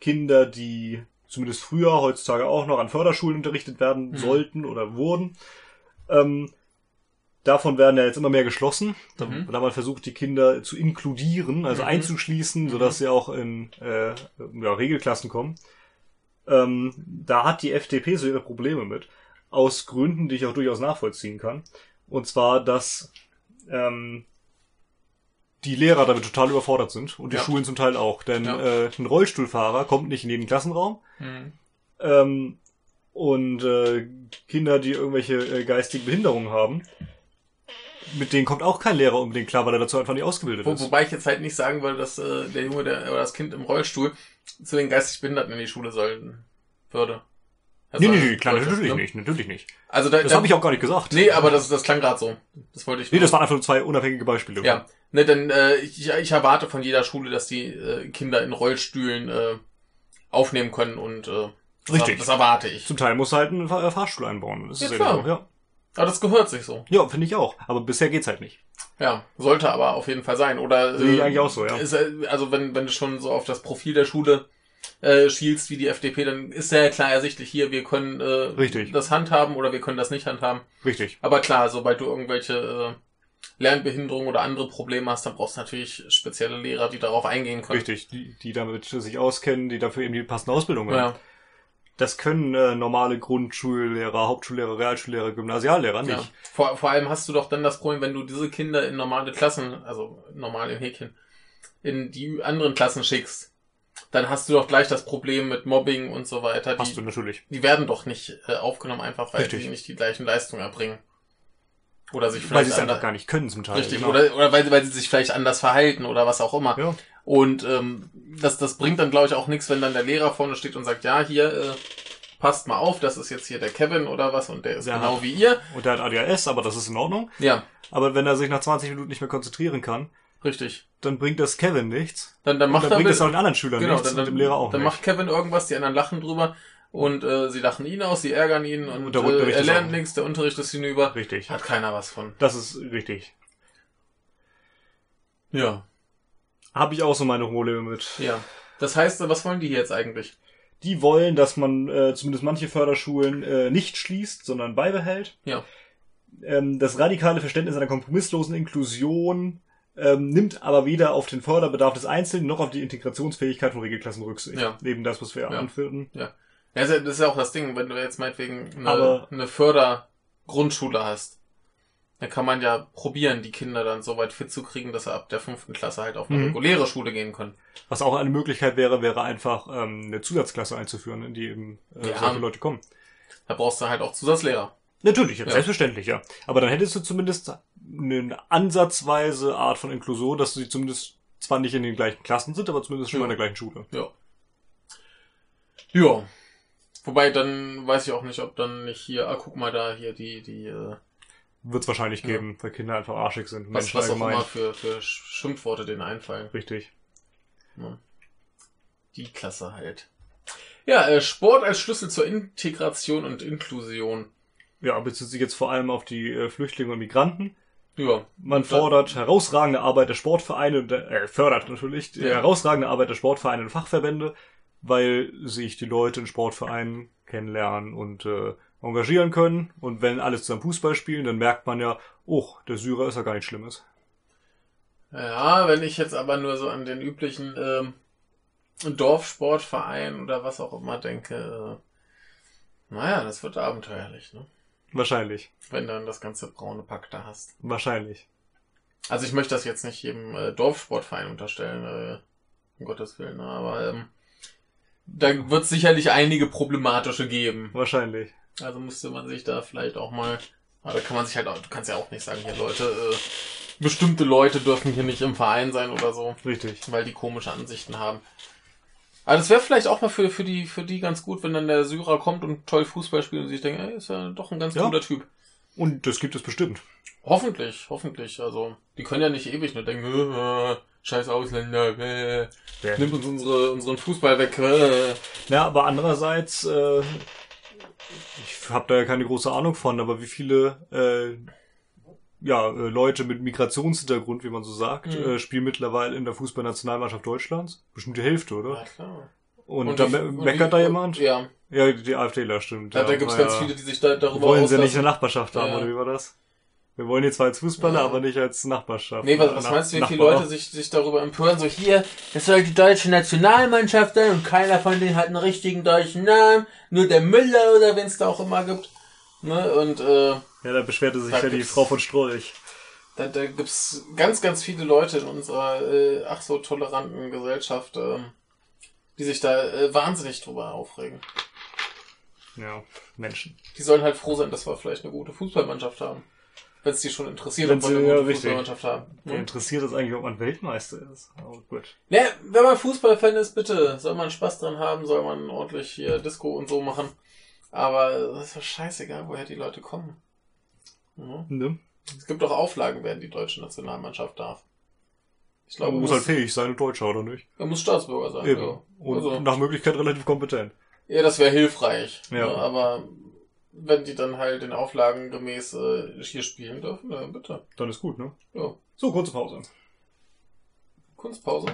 Kinder, die zumindest früher, heutzutage auch noch an Förderschulen unterrichtet werden Mhm. sollten oder wurden. Ähm, davon werden ja jetzt immer mehr geschlossen, da, Mhm. da man versucht, die Kinder zu inkludieren, also Mhm. einzuschließen, sodass sie auch in äh, ja, Regelklassen kommen. Ähm, da hat die FDP so ihre Probleme mit, aus Gründen, die ich auch durchaus nachvollziehen kann. Und zwar, dass ähm, die Lehrer damit total überfordert sind und die Ja. Schulen zum Teil auch. Denn Ja. äh, ein Rollstuhlfahrer kommt nicht in jeden Klassenraum. Mhm. Ähm, und äh, Kinder, die irgendwelche äh, geistigen Behinderungen haben, mit denen kommt auch kein Lehrer unbedingt klar, weil er dazu einfach nicht ausgebildet Wo, ist. wobei ich jetzt halt nicht sagen würde, dass äh, der Junge der, oder das Kind im Rollstuhl zu den geistig Behinderten in die Schule sollen würde. Nee, Also, nee, nee, klar, natürlich ne? nicht, natürlich nicht. Also da, Das da, habe ich auch gar nicht gesagt. Nee, aber das, das klang gerade so. Das wollte ich. Nee, das waren einfach nur zwei unabhängige Beispiele. Ja, ne, denn äh, ich, ich erwarte von jeder Schule, dass die äh, Kinder in Rollstühlen äh, aufnehmen können und äh, das, Richtig. das erwarte ich. Zum Teil muss halt ein Fahr- Fahrstuhl einbauen. Das ist Ja, ja, klar. so, ja. Aber das gehört sich so. Ja, finde ich auch. Aber bisher geht's halt nicht. Ja, sollte aber auf jeden Fall sein. Oder Sehe ich eigentlich auch so, ja. Ist, äh, also wenn, wenn du schon so auf das Profil der Schule äh, schielst wie die FDP, dann ist ja klar ersichtlich hier, wir können äh, Richtig. das handhaben oder wir können das nicht handhaben. Richtig. Aber klar, sobald du irgendwelche äh, Lernbehinderungen oder andere Probleme hast, dann brauchst du natürlich spezielle Lehrer, die darauf eingehen können. Richtig. Die, die damit sich auskennen, die dafür eben die passende Ausbildung haben. Ja, Das können äh, normale Grundschullehrer, Hauptschullehrer, Realschullehrer, Gymnasiallehrer nicht. ja. Vor, vor allem hast du doch dann das Problem, wenn du diese Kinder in normale Klassen, also normal in Häkchen, in die anderen Klassen schickst, dann hast du doch gleich das Problem mit Mobbing und so weiter. Hast du Die, natürlich. die werden doch nicht äh, aufgenommen, einfach weil Richtig. die nicht die gleichen Leistungen erbringen. Oder sich Weil vielleicht sie es einfach gar nicht können zum Teil. Richtig, genau. oder, oder weil, weil sie sich vielleicht anders verhalten oder was auch immer. Ja. Und ähm, das, das bringt dann, glaube ich, auch nichts, wenn dann der Lehrer vorne steht und sagt, ja, hier, äh, passt mal auf, das ist jetzt hier der Kevin oder was und der ist Der genau wie ihr. Und der hat ADHS, aber das ist in Ordnung. Ja, Aber wenn er sich nach 20 Minuten nicht mehr konzentrieren kann, richtig. dann bringt das Kevin nichts. Dann, dann Und macht dann er bringt es mit- auch den anderen Schülern genau, nichts dann, und dem Lehrer auch dann nicht. macht Kevin irgendwas, die anderen lachen drüber und äh, sie lachen ihn aus, sie ärgern ihn und, Und äh, er lernt nichts, der Unterricht ist hinüber. Richtig. Hat keiner was von. Das ist richtig. Ja, Habe ich auch so meine Probleme mit. ja. Das heißt, was wollen die hier jetzt eigentlich? Die wollen, dass man äh, zumindest manche Förderschulen äh, nicht schließt, sondern beibehält. Ja. Ähm, das radikale Verständnis einer kompromisslosen Inklusion ähm, nimmt aber weder auf den Förderbedarf des Einzelnen noch auf die Integrationsfähigkeit von Regelklassen Rücksicht. Ja. Neben das, was wir Ja. anführten. Ja, das ist ja, das ist ja auch das Ding, wenn du jetzt meinetwegen eine, Aber- eine Fördergrundschule hast, dann kann man ja probieren, die Kinder dann so weit fit zu kriegen, dass sie ab der fünften Klasse halt auf eine Mhm. reguläre Schule gehen können. Was auch eine Möglichkeit wäre, wäre einfach ähm, eine Zusatzklasse einzuführen, in die eben äh, Ja. solche Leute kommen. Da brauchst du halt auch Zusatzlehrer. Natürlich, Ja. selbstverständlich, ja. Aber dann hättest du zumindest eine ansatzweise Art von Inklusion, dass sie zumindest zwar nicht in den gleichen Klassen sind, aber zumindest schon Ja. in der gleichen Schule. Ja. Ja. Wobei, dann weiß ich auch nicht, ob dann nicht hier, ah, guck mal da, hier die, die, äh, Wird es wahrscheinlich Ja. geben, weil Kinder einfach arschig sind. was, was auch immer für, für Schimpfworte denen einfallen. Richtig. Ja. Die Klasse halt. Ja, äh, Sport als Schlüssel zur Integration und Inklusion. Ja, bezieht sich jetzt vor allem auf die äh, Flüchtlinge und Migranten. Ja. Man fordert herausragende Arbeit der Sportvereine, äh, fördert natürlich die Ja. herausragende Arbeit der Sportvereine und Fachverbände, weil sich die Leute in Sportvereinen kennenlernen und äh, engagieren können. Und wenn alle zusammen Fußball spielen, dann merkt man ja, oh, der Syrer ist ja gar nichts Schlimmes. Ja, wenn ich jetzt aber nur so an den üblichen ähm, Dorfsportverein oder was auch immer denke, Naja, das wird abenteuerlich, ne? Wahrscheinlich. Wenn du dann das ganze braune Pack da hast. Wahrscheinlich. Also ich möchte das jetzt nicht jedem äh, Dorfsportverein unterstellen, äh, um Gottes Willen, ne? aber ähm, da wird es sicherlich einige problematische geben. Wahrscheinlich. Also müsste man sich da vielleicht auch mal, aber da kann man sich halt auch, du kannst ja auch nicht sagen, hier Leute, äh, bestimmte Leute dürfen hier nicht im Verein sein oder so, Richtig. weil die komische Ansichten haben. Aber das wäre vielleicht auch mal für, für, die, für die ganz gut, wenn dann der Syrer kommt und toll Fußball spielt und sich denkt, ey, ist ja doch ein ganz Ja. cooler Typ. Und das gibt es bestimmt. Hoffentlich, hoffentlich. Also, die können ja nicht ewig nur denken, äh, scheiß Ausländer, äh, nimmt uns unsere, unseren Fußball weg. Äh. Ja, aber andererseits, äh, ich habe da ja keine große Ahnung von, aber wie viele äh, ja, äh, Leute mit Migrationshintergrund, wie man so sagt, Mhm. äh, spielen mittlerweile in der Fußballnationalmannschaft Deutschlands? Bestimmt die Hälfte, oder? Ja, klar. Und, da wie- me und meckert da jemand? Ja, Ja, die AfDler, stimmt. da, ja, da gibt's war ganz ja, viele, die sich da darüber Wollen sie ja nicht der Nachbarschaft haben, Ja. oder wie war das? Wir wollen die zwar als Fußballer, Ja. aber nicht als Nachbarschaft. Nee, was, was Nach- meinst du, wie viele Nachbar- Leute sich, sich darüber empören? So, hier, das soll die deutsche Nationalmannschaft sein und keiner von denen hat einen richtigen deutschen Namen, nur der Müller oder wenn es da auch immer gibt. Ne? Und äh, Ja, da beschwerte sich Da ja die Frau von Strolch. da, da gibt's ganz, ganz viele Leute in unserer äh, ach so toleranten Gesellschaft, ähm, die sich da äh, wahnsinnig drüber aufregen. Ja, Menschen. Die sollen halt froh sein, dass wir vielleicht eine gute Fußballmannschaft haben. Wenn es die schon interessiert, ob sie- eine gute. Fußballmannschaft haben. Wer Ne? interessiert es eigentlich, ob man Weltmeister ist? Aber gut. Ja, wenn man Fußballfan ist, bitte, soll man Spaß dran haben, soll man ordentlich hier Disco und so machen. Aber das ist doch scheißegal, woher die Leute kommen. Ja. Ne? Es gibt auch Auflagen, wer in die deutsche Nationalmannschaft darf. Ich glaube, Man man muss muss, halt fähig sein, ein Deutscher, oder nicht? er muss Staatsbürger sein. Eben. Ja. Und Also, nach Möglichkeit relativ kompetent. ja, das wäre hilfreich. Ja. Ne? Aber wenn die dann halt den Auflagen gemäß äh, hier spielen dürfen, dann bitte. Dann ist gut, ne? Ja. So, kurze Pause. Kunstpause.